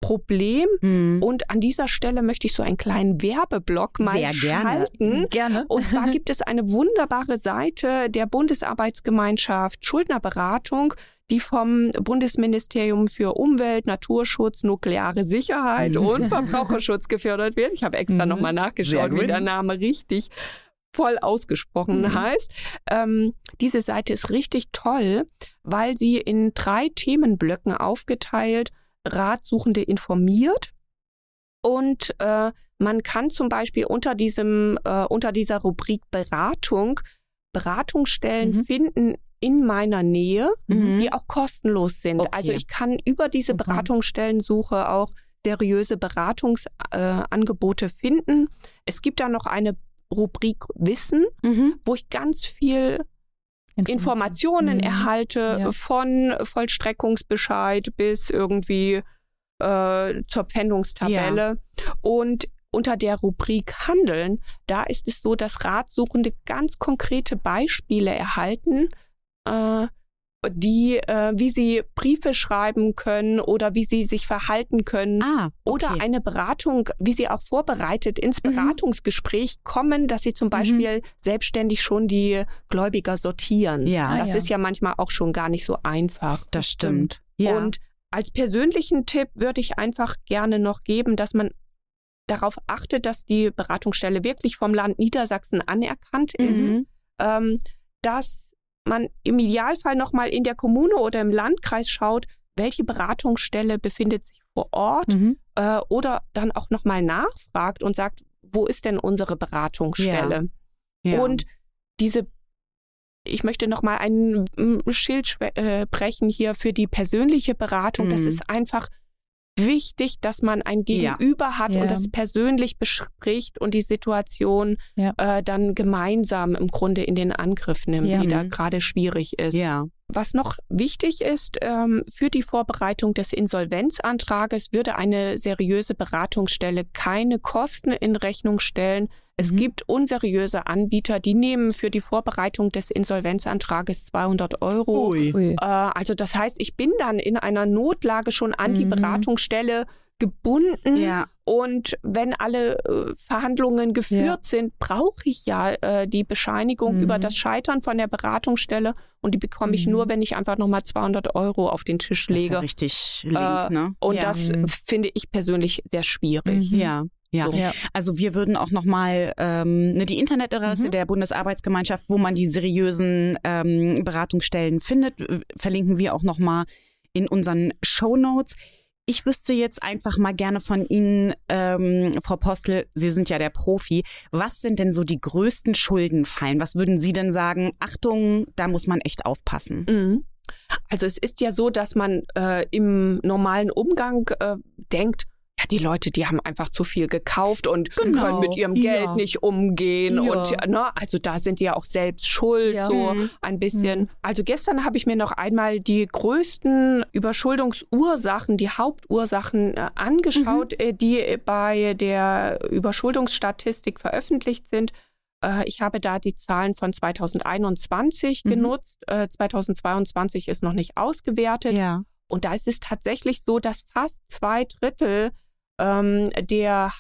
Speaker 4: Problem. Mhm. Und an dieser Stelle möchte ich so einen kleinen Werbeblock mal Sehr schalten.
Speaker 2: Gerne.
Speaker 4: Und zwar *laughs* gibt es eine wunderbare Seite der Bundesarbeitsgemeinschaft Schuldnerberatung die vom Bundesministerium für Umwelt, Naturschutz, nukleare Sicherheit mhm. und *laughs* Verbraucherschutz gefördert wird. Ich habe extra mhm. nochmal nachgeschaut, wie der Name richtig voll ausgesprochen mhm. heißt. Ähm, diese Seite ist richtig toll, weil sie in drei Themenblöcken aufgeteilt Ratsuchende informiert. Und äh, man kann zum Beispiel unter diesem, äh, unter dieser Rubrik Beratung Beratungsstellen mhm. finden in meiner Nähe, mhm. die auch kostenlos sind. Okay. Also ich kann über diese mhm. Beratungsstellensuche auch seriöse Beratungsangebote äh, finden. Es gibt da noch eine Rubrik Wissen, mhm. wo ich ganz viel Informationen mhm. erhalte ja. von Vollstreckungsbescheid bis irgendwie äh, zur Pfändungstabelle. Ja. Und unter der Rubrik Handeln, da ist es so, dass Ratsuchende ganz konkrete Beispiele erhalten, äh, die, äh, wie sie Briefe schreiben können oder wie sie sich verhalten können
Speaker 2: ah, okay.
Speaker 4: oder eine Beratung, wie sie auch vorbereitet ins mhm. Beratungsgespräch mhm. kommen, dass sie zum mhm. Beispiel mhm. selbstständig schon die Gläubiger sortieren.
Speaker 2: Ja,
Speaker 4: das
Speaker 2: ja.
Speaker 4: ist ja manchmal auch schon gar nicht so einfach.
Speaker 2: Das stimmt.
Speaker 4: Ja. Und als persönlichen Tipp würde ich einfach gerne noch geben, dass man darauf achtet, dass die Beratungsstelle wirklich vom Land Niedersachsen anerkannt ist, mhm. ähm, dass man im Idealfall nochmal in der Kommune oder im Landkreis schaut, welche Beratungsstelle befindet sich vor Ort mhm. äh, oder dann auch nochmal nachfragt und sagt, wo ist denn unsere Beratungsstelle? Ja. Ja. Und diese, ich möchte nochmal ein Schild äh, brechen hier für die persönliche Beratung. Mhm. Das ist einfach wichtig, dass man ein Gegenüber ja. hat ja. und das persönlich bespricht und die Situation ja. äh, dann gemeinsam im Grunde in den Angriff nimmt, die da mhm. gerade schwierig ist.
Speaker 2: Ja.
Speaker 4: Was noch wichtig ist, ähm, für die Vorbereitung des Insolvenzantrages würde eine seriöse Beratungsstelle keine Kosten in Rechnung stellen. Es mhm. gibt unseriöse Anbieter, die nehmen für die Vorbereitung des Insolvenzantrages 200 Euro. Ui. Äh, also das heißt, ich bin dann in einer Notlage schon an mhm. die Beratungsstelle gebunden.
Speaker 2: Ja.
Speaker 4: Und wenn alle äh, Verhandlungen geführt
Speaker 3: Ja.
Speaker 4: sind, brauche ich ja äh, die Bescheinigung
Speaker 3: Mhm.
Speaker 4: über das Scheitern von der Beratungsstelle. Und die bekomme ich
Speaker 3: Mhm.
Speaker 4: nur, wenn ich einfach nochmal 200 Euro auf den Tisch
Speaker 2: Das ist
Speaker 4: lege.
Speaker 2: ja richtig link,
Speaker 4: Äh,
Speaker 2: ne?
Speaker 4: Und
Speaker 2: ja.
Speaker 4: das
Speaker 3: Mhm.
Speaker 4: finde ich persönlich sehr schwierig.
Speaker 3: Mhm.
Speaker 2: Ja. Ja,
Speaker 4: So.
Speaker 3: Ja.
Speaker 2: also wir würden auch nochmal ähm, ne, die Internetadresse
Speaker 3: Mhm.
Speaker 2: der Bundesarbeitsgemeinschaft, wo man die seriösen ähm, Beratungsstellen findet, verlinken wir auch nochmal in unseren Show Notes. Ich wüsste jetzt einfach mal gerne von Ihnen, ähm, Frau Postel, Sie sind ja der Profi, was sind denn so die größten Schuldenfallen? Was würden Sie denn sagen? Achtung, da muss man echt aufpassen.
Speaker 4: Mhm. Also es ist ja so, dass man äh, im normalen Umgang äh, denkt, ja, die Leute, die haben einfach zu viel gekauft und
Speaker 2: Genau,
Speaker 4: können mit ihrem
Speaker 2: ja.
Speaker 4: Geld nicht umgehen.
Speaker 2: Ja.
Speaker 4: Und ne, also da sind die ja auch selbst schuld,
Speaker 3: Ja.
Speaker 4: so
Speaker 2: Mhm.
Speaker 4: ein bisschen.
Speaker 3: Mhm.
Speaker 4: Also gestern habe ich mir noch einmal die größten Überschuldungsursachen, die Hauptursachen äh, angeschaut, äh, die bei der Überschuldungsstatistik veröffentlicht sind. Äh, ich habe da die Zahlen von 2021
Speaker 3: Mhm.
Speaker 4: genutzt. Äh, 2022 ist noch nicht ausgewertet.
Speaker 2: Ja.
Speaker 4: Und da ist es tatsächlich so, dass fast zwei Drittel ähm, der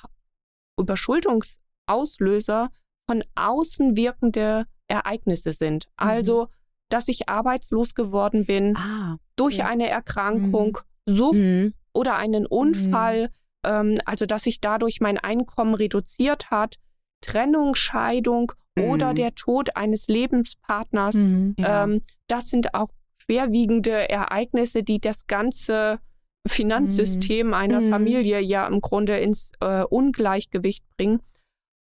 Speaker 4: Überschuldungsauslöser von außen wirkende Ereignisse sind. Also, dass ich arbeitslos geworden bin
Speaker 2: Ah.
Speaker 4: durch
Speaker 3: Ja.
Speaker 4: eine Erkrankung, Sucht
Speaker 2: Mhm.
Speaker 4: oder einen Unfall, ähm, also dass sich dadurch mein Einkommen reduziert hat, Trennung, Scheidung oder
Speaker 2: Mhm.
Speaker 4: der Tod eines Lebenspartners.
Speaker 3: Mhm.
Speaker 2: Ja.
Speaker 4: Ähm, das sind auch schwerwiegende Ereignisse, die das ganze Finanzsystem einer
Speaker 2: Mhm.
Speaker 4: Familie ja im Grunde ins äh, Ungleichgewicht bringen.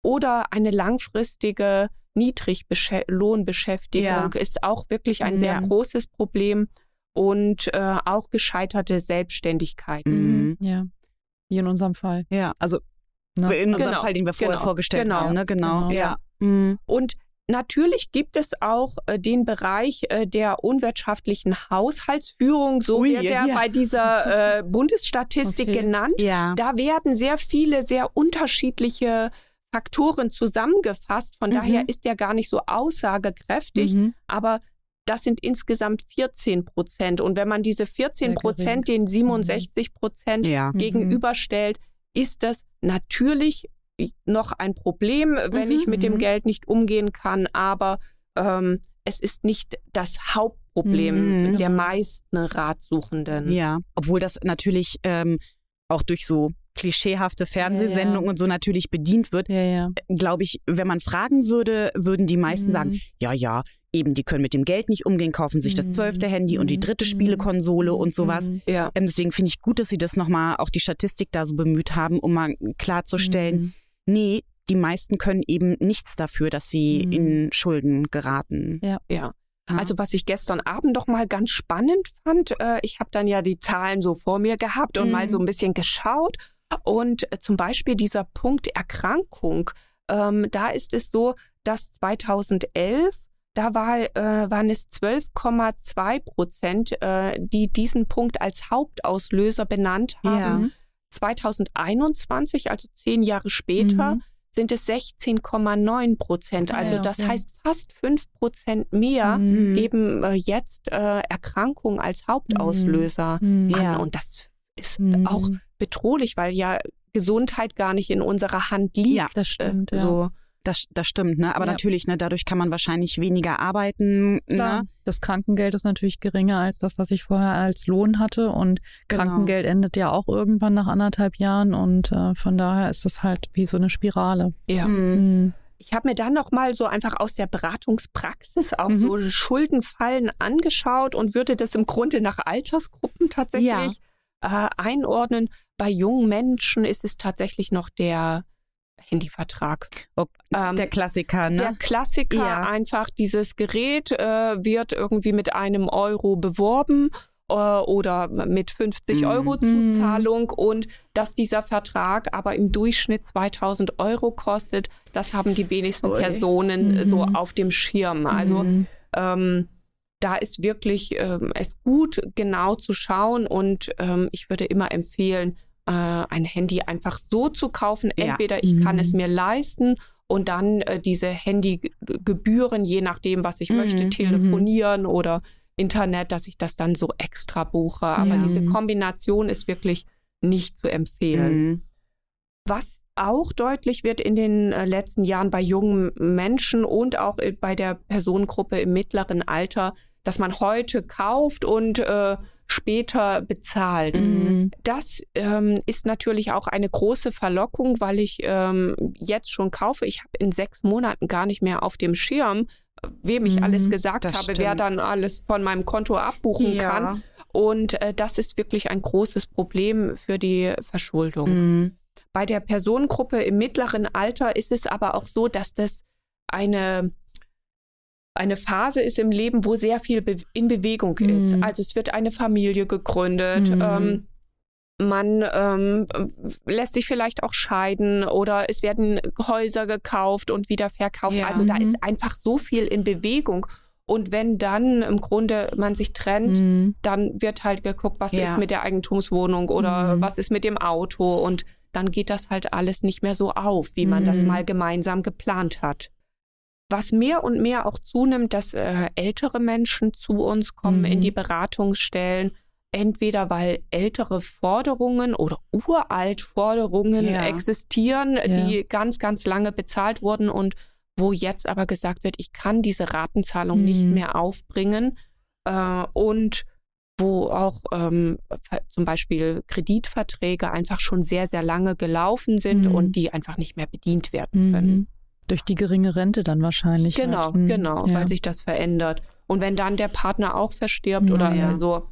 Speaker 4: Oder eine langfristige Niedriglohnbeschäftigung
Speaker 2: Ja.
Speaker 4: ist auch wirklich ein sehr
Speaker 2: Ja.
Speaker 4: großes Problem. Und äh, auch gescheiterte Selbstständigkeit.
Speaker 2: Mhm.
Speaker 3: Ja. Wie in unserem Fall.
Speaker 2: Ja.
Speaker 3: Also, ne?
Speaker 2: In unserem
Speaker 4: Genau,
Speaker 2: Fall, den wir vorher
Speaker 4: genau,
Speaker 2: vorgestellt
Speaker 4: genau,
Speaker 2: haben, ne? Genau.
Speaker 3: genau.
Speaker 2: Ja. Mhm.
Speaker 4: Und natürlich gibt es auch äh, den Bereich äh, der unwirtschaftlichen Haushaltsführung, so
Speaker 2: Ui,
Speaker 4: wird er
Speaker 2: ja.
Speaker 4: bei dieser *laughs* äh, Bundesstatistik
Speaker 3: Okay.
Speaker 4: genannt.
Speaker 2: Ja.
Speaker 4: Da werden sehr viele, sehr unterschiedliche Faktoren zusammengefasst. Von
Speaker 2: Mhm.
Speaker 4: daher ist er gar nicht so aussagekräftig,
Speaker 3: Mhm.
Speaker 4: aber das sind insgesamt 14 Prozent. Und wenn man diese 14
Speaker 3: Sehr
Speaker 4: Prozent den 67 Prozent
Speaker 2: Ja.
Speaker 3: Mhm.
Speaker 4: gegenüberstellt, ist das natürlich noch ein Problem, wenn
Speaker 2: Mhm,
Speaker 4: ich mit dem
Speaker 3: mhm.
Speaker 4: Geld nicht umgehen kann, aber ähm, es ist nicht das Hauptproblem
Speaker 2: Mhm.
Speaker 4: der meisten Ratsuchenden.
Speaker 2: Ja. Obwohl das natürlich ähm, auch durch so klischeehafte Fernsehsendungen und so natürlich bedient wird,
Speaker 3: Ja, ja.
Speaker 2: glaube ich, wenn man fragen würde, würden die meisten
Speaker 3: Mhm.
Speaker 2: sagen, ja, ja, eben, die können mit dem Geld nicht umgehen, kaufen sich das
Speaker 3: Mhm.
Speaker 2: zwölfte Handy und die dritte
Speaker 3: Mhm.
Speaker 2: Spielekonsole und sowas.
Speaker 3: Mhm.
Speaker 4: Ja.
Speaker 2: Ähm, deswegen finde ich gut, dass sie das nochmal, auch die Statistik da so bemüht haben, um mal klarzustellen,
Speaker 3: Mhm.
Speaker 2: Nee, die meisten können eben nichts dafür, dass sie
Speaker 3: Mhm.
Speaker 2: in Schulden geraten.
Speaker 4: Ja.
Speaker 2: Ja.
Speaker 4: Also was ich gestern Abend noch mal ganz spannend fand, äh, ich habe dann ja die Zahlen so vor mir gehabt und
Speaker 2: Mhm.
Speaker 4: mal so ein bisschen geschaut und äh, zum Beispiel dieser Punkt Erkrankung, ähm, da ist es so, dass 2011 da war, äh, waren es 12,2 Prozent, äh, die diesen Punkt als Hauptauslöser benannt haben.
Speaker 2: Ja.
Speaker 3: Mhm.
Speaker 4: 2021, also zehn Jahre später,
Speaker 3: Mhm.
Speaker 4: sind es 16,9 Prozent. Also
Speaker 3: ja,
Speaker 4: das
Speaker 3: okay.
Speaker 4: heißt fast 5 Prozent mehr
Speaker 3: Mhm.
Speaker 4: geben äh, jetzt äh, Erkrankung als Hauptauslöser
Speaker 3: Mhm.
Speaker 4: an.
Speaker 2: Ja.
Speaker 4: Und das ist
Speaker 3: Mhm.
Speaker 4: auch bedrohlich, weil ja Gesundheit gar nicht in unserer Hand liegt.
Speaker 2: Ja,
Speaker 3: Das stimmt,
Speaker 4: äh,
Speaker 3: ja.
Speaker 2: Das, das stimmt, ne? Aber
Speaker 3: Ja.
Speaker 2: natürlich, ne, dadurch kann man wahrscheinlich weniger arbeiten.
Speaker 3: Klar.
Speaker 2: Ne?
Speaker 3: Das Krankengeld ist natürlich geringer als das, was ich vorher als Lohn hatte. Und
Speaker 2: Genau.
Speaker 3: Krankengeld endet ja auch irgendwann nach anderthalb Jahren. Und äh, von daher ist das halt wie so eine Spirale.
Speaker 4: Ja.
Speaker 2: Mhm.
Speaker 4: Ich habe mir dann noch mal so einfach aus der Beratungspraxis auch
Speaker 3: Mhm.
Speaker 4: so Schuldenfallen angeschaut und würde das im Grunde nach Altersgruppen tatsächlich äh, einordnen. Bei jungen Menschen ist es tatsächlich noch der Handyvertrag.
Speaker 2: Oh,
Speaker 4: Ähm,
Speaker 2: der Klassiker, ne?
Speaker 4: Der Klassiker
Speaker 2: Ja.
Speaker 4: einfach, dieses Gerät äh, wird irgendwie mit einem Euro beworben äh, oder mit 50
Speaker 2: Mhm.
Speaker 4: Euro
Speaker 3: Mhm.
Speaker 4: Zuzahlung und dass dieser Vertrag aber im Durchschnitt 2000 Euro kostet, das haben die wenigsten
Speaker 2: Ui.
Speaker 4: Personen
Speaker 3: Mhm.
Speaker 4: so auf dem Schirm. Also
Speaker 3: Mhm.
Speaker 4: ähm, da ist wirklich ähm, es gut, genau zu schauen und ähm, ich würde immer empfehlen, äh, ein Handy einfach so zu kaufen.
Speaker 2: Ja.
Speaker 4: Entweder ich kann
Speaker 3: Mhm.
Speaker 4: es mir leisten und dann äh, diese Handygebühren, je nachdem, was ich
Speaker 2: Mhm,
Speaker 4: möchte, telefonieren oder Internet, dass ich das dann so extra buche. Aber
Speaker 3: Ja.
Speaker 4: diese Kombination ist wirklich nicht zu empfehlen.
Speaker 2: Mhm.
Speaker 4: Was auch deutlich wird in den äh, letzten Jahren bei jungen Menschen und auch äh, bei der Personengruppe im mittleren Alter, dass man heute kauft und äh, später bezahlt.
Speaker 3: Mhm.
Speaker 4: Das ähm, ist natürlich auch eine große Verlockung, weil ich ähm, jetzt schon kaufe. Ich habe in sechs Monaten gar nicht mehr auf dem Schirm, wem ich
Speaker 3: Mhm,
Speaker 4: alles gesagt habe,
Speaker 2: stimmt.
Speaker 4: wer dann alles von meinem Konto abbuchen
Speaker 2: Ja.
Speaker 4: kann. Und äh, das ist wirklich ein großes Problem für die Verschuldung.
Speaker 2: Mhm.
Speaker 4: Bei der Personengruppe im mittleren Alter ist es aber auch so, dass das eine, eine Phase ist im Leben, wo sehr viel be in Bewegung ist.
Speaker 3: Mhm.
Speaker 4: Also es wird eine Familie gegründet.
Speaker 3: Mhm.
Speaker 4: Ähm, man ähm, lässt sich vielleicht auch scheiden oder es werden Häuser gekauft und wieder verkauft.
Speaker 2: Ja.
Speaker 4: Also da
Speaker 3: Mhm.
Speaker 4: ist einfach so viel in Bewegung. Und wenn dann im Grunde man sich trennt,
Speaker 3: Mhm.
Speaker 4: dann wird halt geguckt, was
Speaker 2: Ja.
Speaker 4: ist mit der Eigentumswohnung oder
Speaker 3: Mhm.
Speaker 4: was ist mit dem Auto und dann geht das halt alles nicht mehr so auf, wie man das
Speaker 3: Mhm.
Speaker 4: mal gemeinsam geplant hat. Was mehr und mehr auch zunimmt, dass äh, ältere Menschen zu uns kommen
Speaker 3: Mhm.
Speaker 4: in die Beratungsstellen, entweder weil ältere Forderungen oder uralt Forderungen
Speaker 2: Ja.
Speaker 4: existieren,
Speaker 3: Ja.
Speaker 4: die ganz, ganz lange bezahlt wurden und wo jetzt aber gesagt wird, ich kann diese Ratenzahlung
Speaker 3: Mhm.
Speaker 4: nicht mehr aufbringen äh, und wo auch ähm, zum Beispiel Kreditverträge einfach schon sehr, sehr lange gelaufen sind
Speaker 3: Mhm.
Speaker 4: und die einfach nicht mehr bedient werden können.
Speaker 3: Durch die geringe Rente dann wahrscheinlich.
Speaker 4: Genau,
Speaker 3: halt. Mhm.
Speaker 4: genau,
Speaker 3: Ja.
Speaker 4: weil sich das verändert. Und wenn dann der Partner auch verstirbt oder
Speaker 2: Ja.
Speaker 4: so,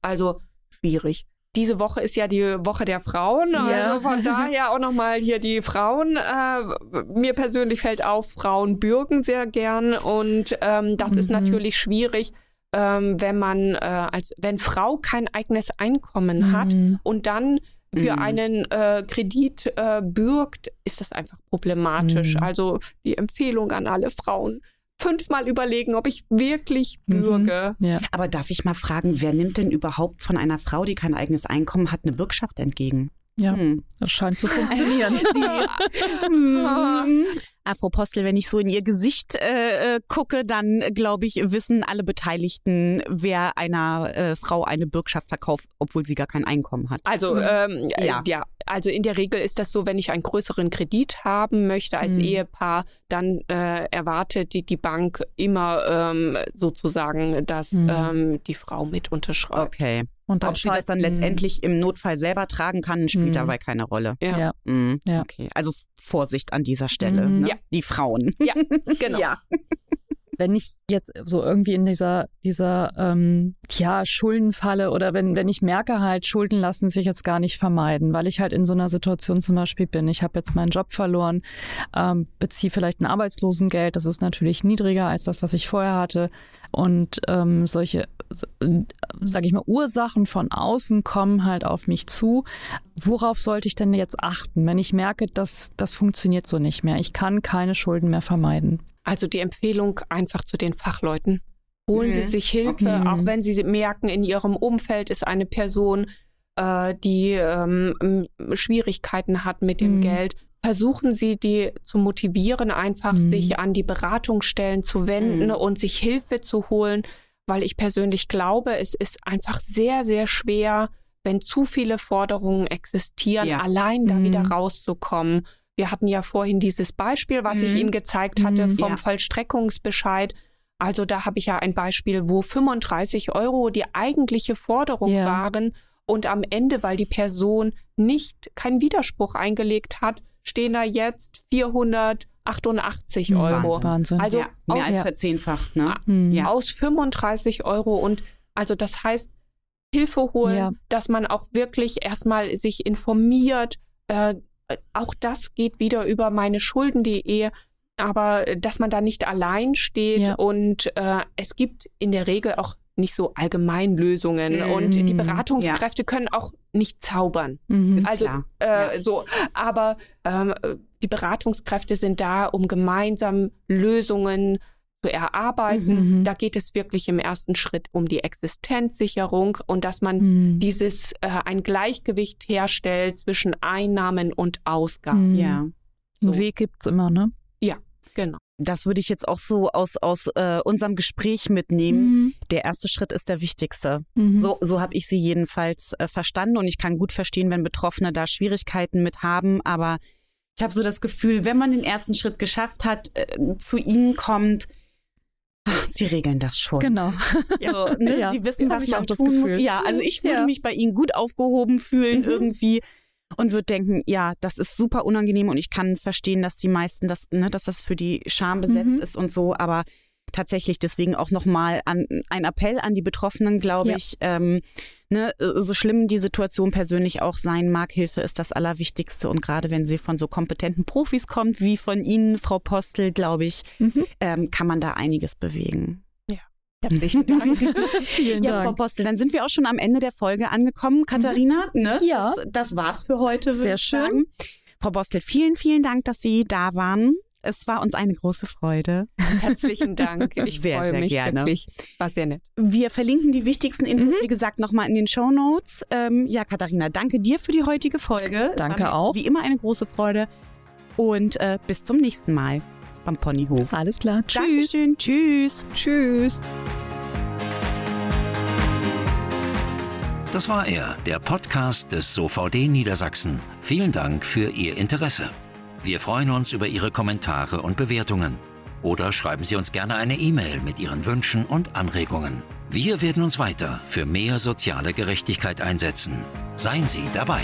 Speaker 4: also schwierig. Diese Woche ist ja die Woche der Frauen,
Speaker 3: Ja.
Speaker 4: also von *laughs* daher auch nochmal hier die Frauen. Äh, mir persönlich fällt auf, Frauen bürgen sehr gern und ähm, das ist
Speaker 3: Mhm.
Speaker 4: natürlich schwierig, ähm, wenn man äh, als wenn Frau kein eigenes Einkommen hat
Speaker 3: Mhm.
Speaker 4: und dann für
Speaker 2: Mhm.
Speaker 4: einen äh, Kredit äh, bürgt, ist das einfach problematisch.
Speaker 3: Mhm.
Speaker 4: Also die Empfehlung an alle Frauen, fünfmal überlegen, ob ich wirklich
Speaker 3: Mhm.
Speaker 4: bürge.
Speaker 3: Ja.
Speaker 2: Aber darf ich mal fragen, wer nimmt denn überhaupt von einer Frau, die kein eigenes Einkommen hat, eine Bürgschaft entgegen?
Speaker 3: Ja,
Speaker 2: Hm.
Speaker 3: das scheint zu funktionieren. *laughs*
Speaker 2: Mhm. *laughs* Afro Postel, wenn ich so in ihr Gesicht äh, äh, gucke, dann äh, glaube ich, wissen alle Beteiligten, wer einer äh, Frau eine Bürgschaft verkauft, obwohl sie gar kein Einkommen hat.
Speaker 4: Also ähm,
Speaker 2: Ja.
Speaker 4: ja. ja, also in der Regel ist das so, wenn ich einen größeren Kredit haben möchte als
Speaker 3: Mhm.
Speaker 4: Ehepaar, dann äh, erwartet die, die Bank immer ähm, sozusagen, dass
Speaker 3: Mhm.
Speaker 4: ähm, die Frau mit unterschreibt.
Speaker 2: Okay.
Speaker 3: Und
Speaker 2: Ob sie das dann letztendlich im Notfall selber tragen kann, spielt
Speaker 3: Mhm.
Speaker 2: dabei keine Rolle.
Speaker 4: Ja,
Speaker 3: Ja.
Speaker 2: Mhm.
Speaker 3: Ja.
Speaker 2: Okay. Also Vorsicht an dieser Stelle.
Speaker 3: Mhm.
Speaker 2: Ne?
Speaker 4: Ja.
Speaker 2: Die Frauen.
Speaker 4: Ja, genau.
Speaker 2: Ja.
Speaker 3: wenn ich jetzt so irgendwie in dieser, dieser ähm, ja, Schuldenfalle oder wenn, wenn ich merke halt, Schulden lassen sich jetzt gar nicht vermeiden, weil ich halt in so einer Situation zum Beispiel bin. Ich habe jetzt meinen Job verloren, ähm, beziehe vielleicht ein Arbeitslosengeld, das ist natürlich niedriger als das, was ich vorher hatte. Und ähm, solche, sage ich mal, Ursachen von außen kommen halt auf mich zu. Worauf sollte ich denn jetzt achten, wenn ich merke, dass das funktioniert so nicht mehr? Ich kann keine Schulden mehr vermeiden.
Speaker 4: Also die Empfehlung einfach zu den Fachleuten. Holen
Speaker 2: Mhm.
Speaker 4: Sie sich Hilfe,
Speaker 3: Okay.
Speaker 4: auch wenn Sie merken, in Ihrem Umfeld ist eine Person, äh, die ähm, Schwierigkeiten hat mit dem
Speaker 3: Mhm.
Speaker 4: Geld. Versuchen Sie, die zu motivieren, einfach
Speaker 3: Mhm.
Speaker 4: sich an die Beratungsstellen zu wenden
Speaker 2: Mhm.
Speaker 4: und sich Hilfe zu holen, weil ich persönlich glaube, es ist einfach sehr, sehr schwer, wenn zu viele Forderungen existieren,
Speaker 2: Ja.
Speaker 4: allein da
Speaker 3: Mhm.
Speaker 4: wieder rauszukommen. Wir hatten ja vorhin dieses Beispiel, was ich
Speaker 2: Mhm.
Speaker 4: Ihnen gezeigt hatte
Speaker 3: Mhm.
Speaker 4: vom
Speaker 2: Ja.
Speaker 4: Vollstreckungsbescheid. Also da habe ich ja ein Beispiel, wo 35 Euro die eigentliche Forderung
Speaker 3: Ja.
Speaker 4: waren und am Ende, weil die Person nicht keinen Widerspruch eingelegt hat, stehen da jetzt 488
Speaker 3: Mhm.
Speaker 4: Euro.
Speaker 3: Wahnsinn.
Speaker 4: Also
Speaker 2: ja, mehr
Speaker 4: aus,
Speaker 2: als
Speaker 3: ja.
Speaker 2: verzehnfacht, ne?
Speaker 3: Mhm.
Speaker 2: Ja.
Speaker 4: aus 35 Euro und also das heißt Hilfe holen,
Speaker 3: Ja.
Speaker 4: dass man auch wirklich erstmal sich informiert. Äh, auch das geht wieder über meine Schulden.de, aber äh, dass man da nicht allein steht
Speaker 3: Ja.
Speaker 4: und äh, es gibt in der Regel auch nicht so Allgemeinlösungen
Speaker 2: Mhm.
Speaker 4: und die Beratungskräfte können auch nicht zaubern.
Speaker 3: Mhm.
Speaker 4: Also äh,
Speaker 2: Ja.
Speaker 4: so, aber ähm, die Beratungskräfte sind da, um gemeinsam Lösungen zu erarbeiten.
Speaker 3: Mhm.
Speaker 4: Da geht es wirklich im ersten Schritt um die Existenzsicherung und dass man
Speaker 3: Mhm.
Speaker 4: dieses äh, ein Gleichgewicht herstellt zwischen Einnahmen und Ausgaben.
Speaker 3: Mhm.
Speaker 2: Ja.
Speaker 3: Einen Weg gibt's immer, ne?
Speaker 4: Genau.
Speaker 2: Das würde ich jetzt auch so aus, aus äh, unserem Gespräch mitnehmen. Mhm. Der erste Schritt ist der wichtigste. Mhm. So, so habe ich sie jedenfalls äh, verstanden und ich kann gut verstehen, wenn Betroffene da Schwierigkeiten mit haben, aber ich habe so das Gefühl, wenn man den ersten Schritt geschafft hat, äh, zu ihnen kommt, ach, Sie regeln das schon.
Speaker 3: Genau.
Speaker 2: Ja, ne? *laughs* ja, Sie wissen, was man tun muss. Ja, also ich würde ja. mich bei Ihnen gut aufgehoben fühlen mhm. irgendwie und würde denken, ja, das ist super unangenehm und ich kann verstehen, dass die meisten das, ne, dass das für die Scham besetzt mhm. ist und so, aber tatsächlich deswegen auch nochmal ein Appell an die Betroffenen, glaube ja. ich. Ähm, ne, so schlimm die Situation persönlich auch sein mag, Hilfe ist das Allerwichtigste. Und gerade wenn sie von so kompetenten Profis kommt, wie von Ihnen, Frau Postel, glaube ich, mhm. ähm, kann man da einiges bewegen.
Speaker 4: Herzlichen Dank. *laughs*
Speaker 2: Vielen ja, Dank. Frau Postel, dann sind wir auch schon am Ende der Folge angekommen. Katharina, mhm. ne?
Speaker 3: Ja.
Speaker 2: Das, das war's für heute.
Speaker 3: Sehr schön.
Speaker 2: Sagen. Frau Postel, vielen, vielen Dank, dass Sie da waren. Es war uns eine große Freude.
Speaker 4: Herzlichen Dank. *laughs* Ich sehr, freue sehr mich gerne. wirklich. War sehr nett.
Speaker 2: Wir verlinken die wichtigsten Infos, mhm. wie gesagt, nochmal in den Show Notes. Ähm, ja, Katharina, danke dir für die heutige Folge.
Speaker 3: Danke auch.
Speaker 2: Wie immer eine große Freude. Und äh, bis zum nächsten Mal beim Ponyhof.
Speaker 3: Alles klar.
Speaker 2: Tschüss. Dankeschön. Tschüss.
Speaker 3: Tschüss.
Speaker 1: Das war er, der Podcast des SOVD Niedersachsen. Vielen Dank für Ihr Interesse. Wir freuen uns über Ihre Kommentare und Bewertungen. Oder schreiben Sie uns gerne eine E-Mail mit Ihren Wünschen und Anregungen. Wir werden uns weiter für mehr soziale Gerechtigkeit einsetzen. Seien Sie dabei.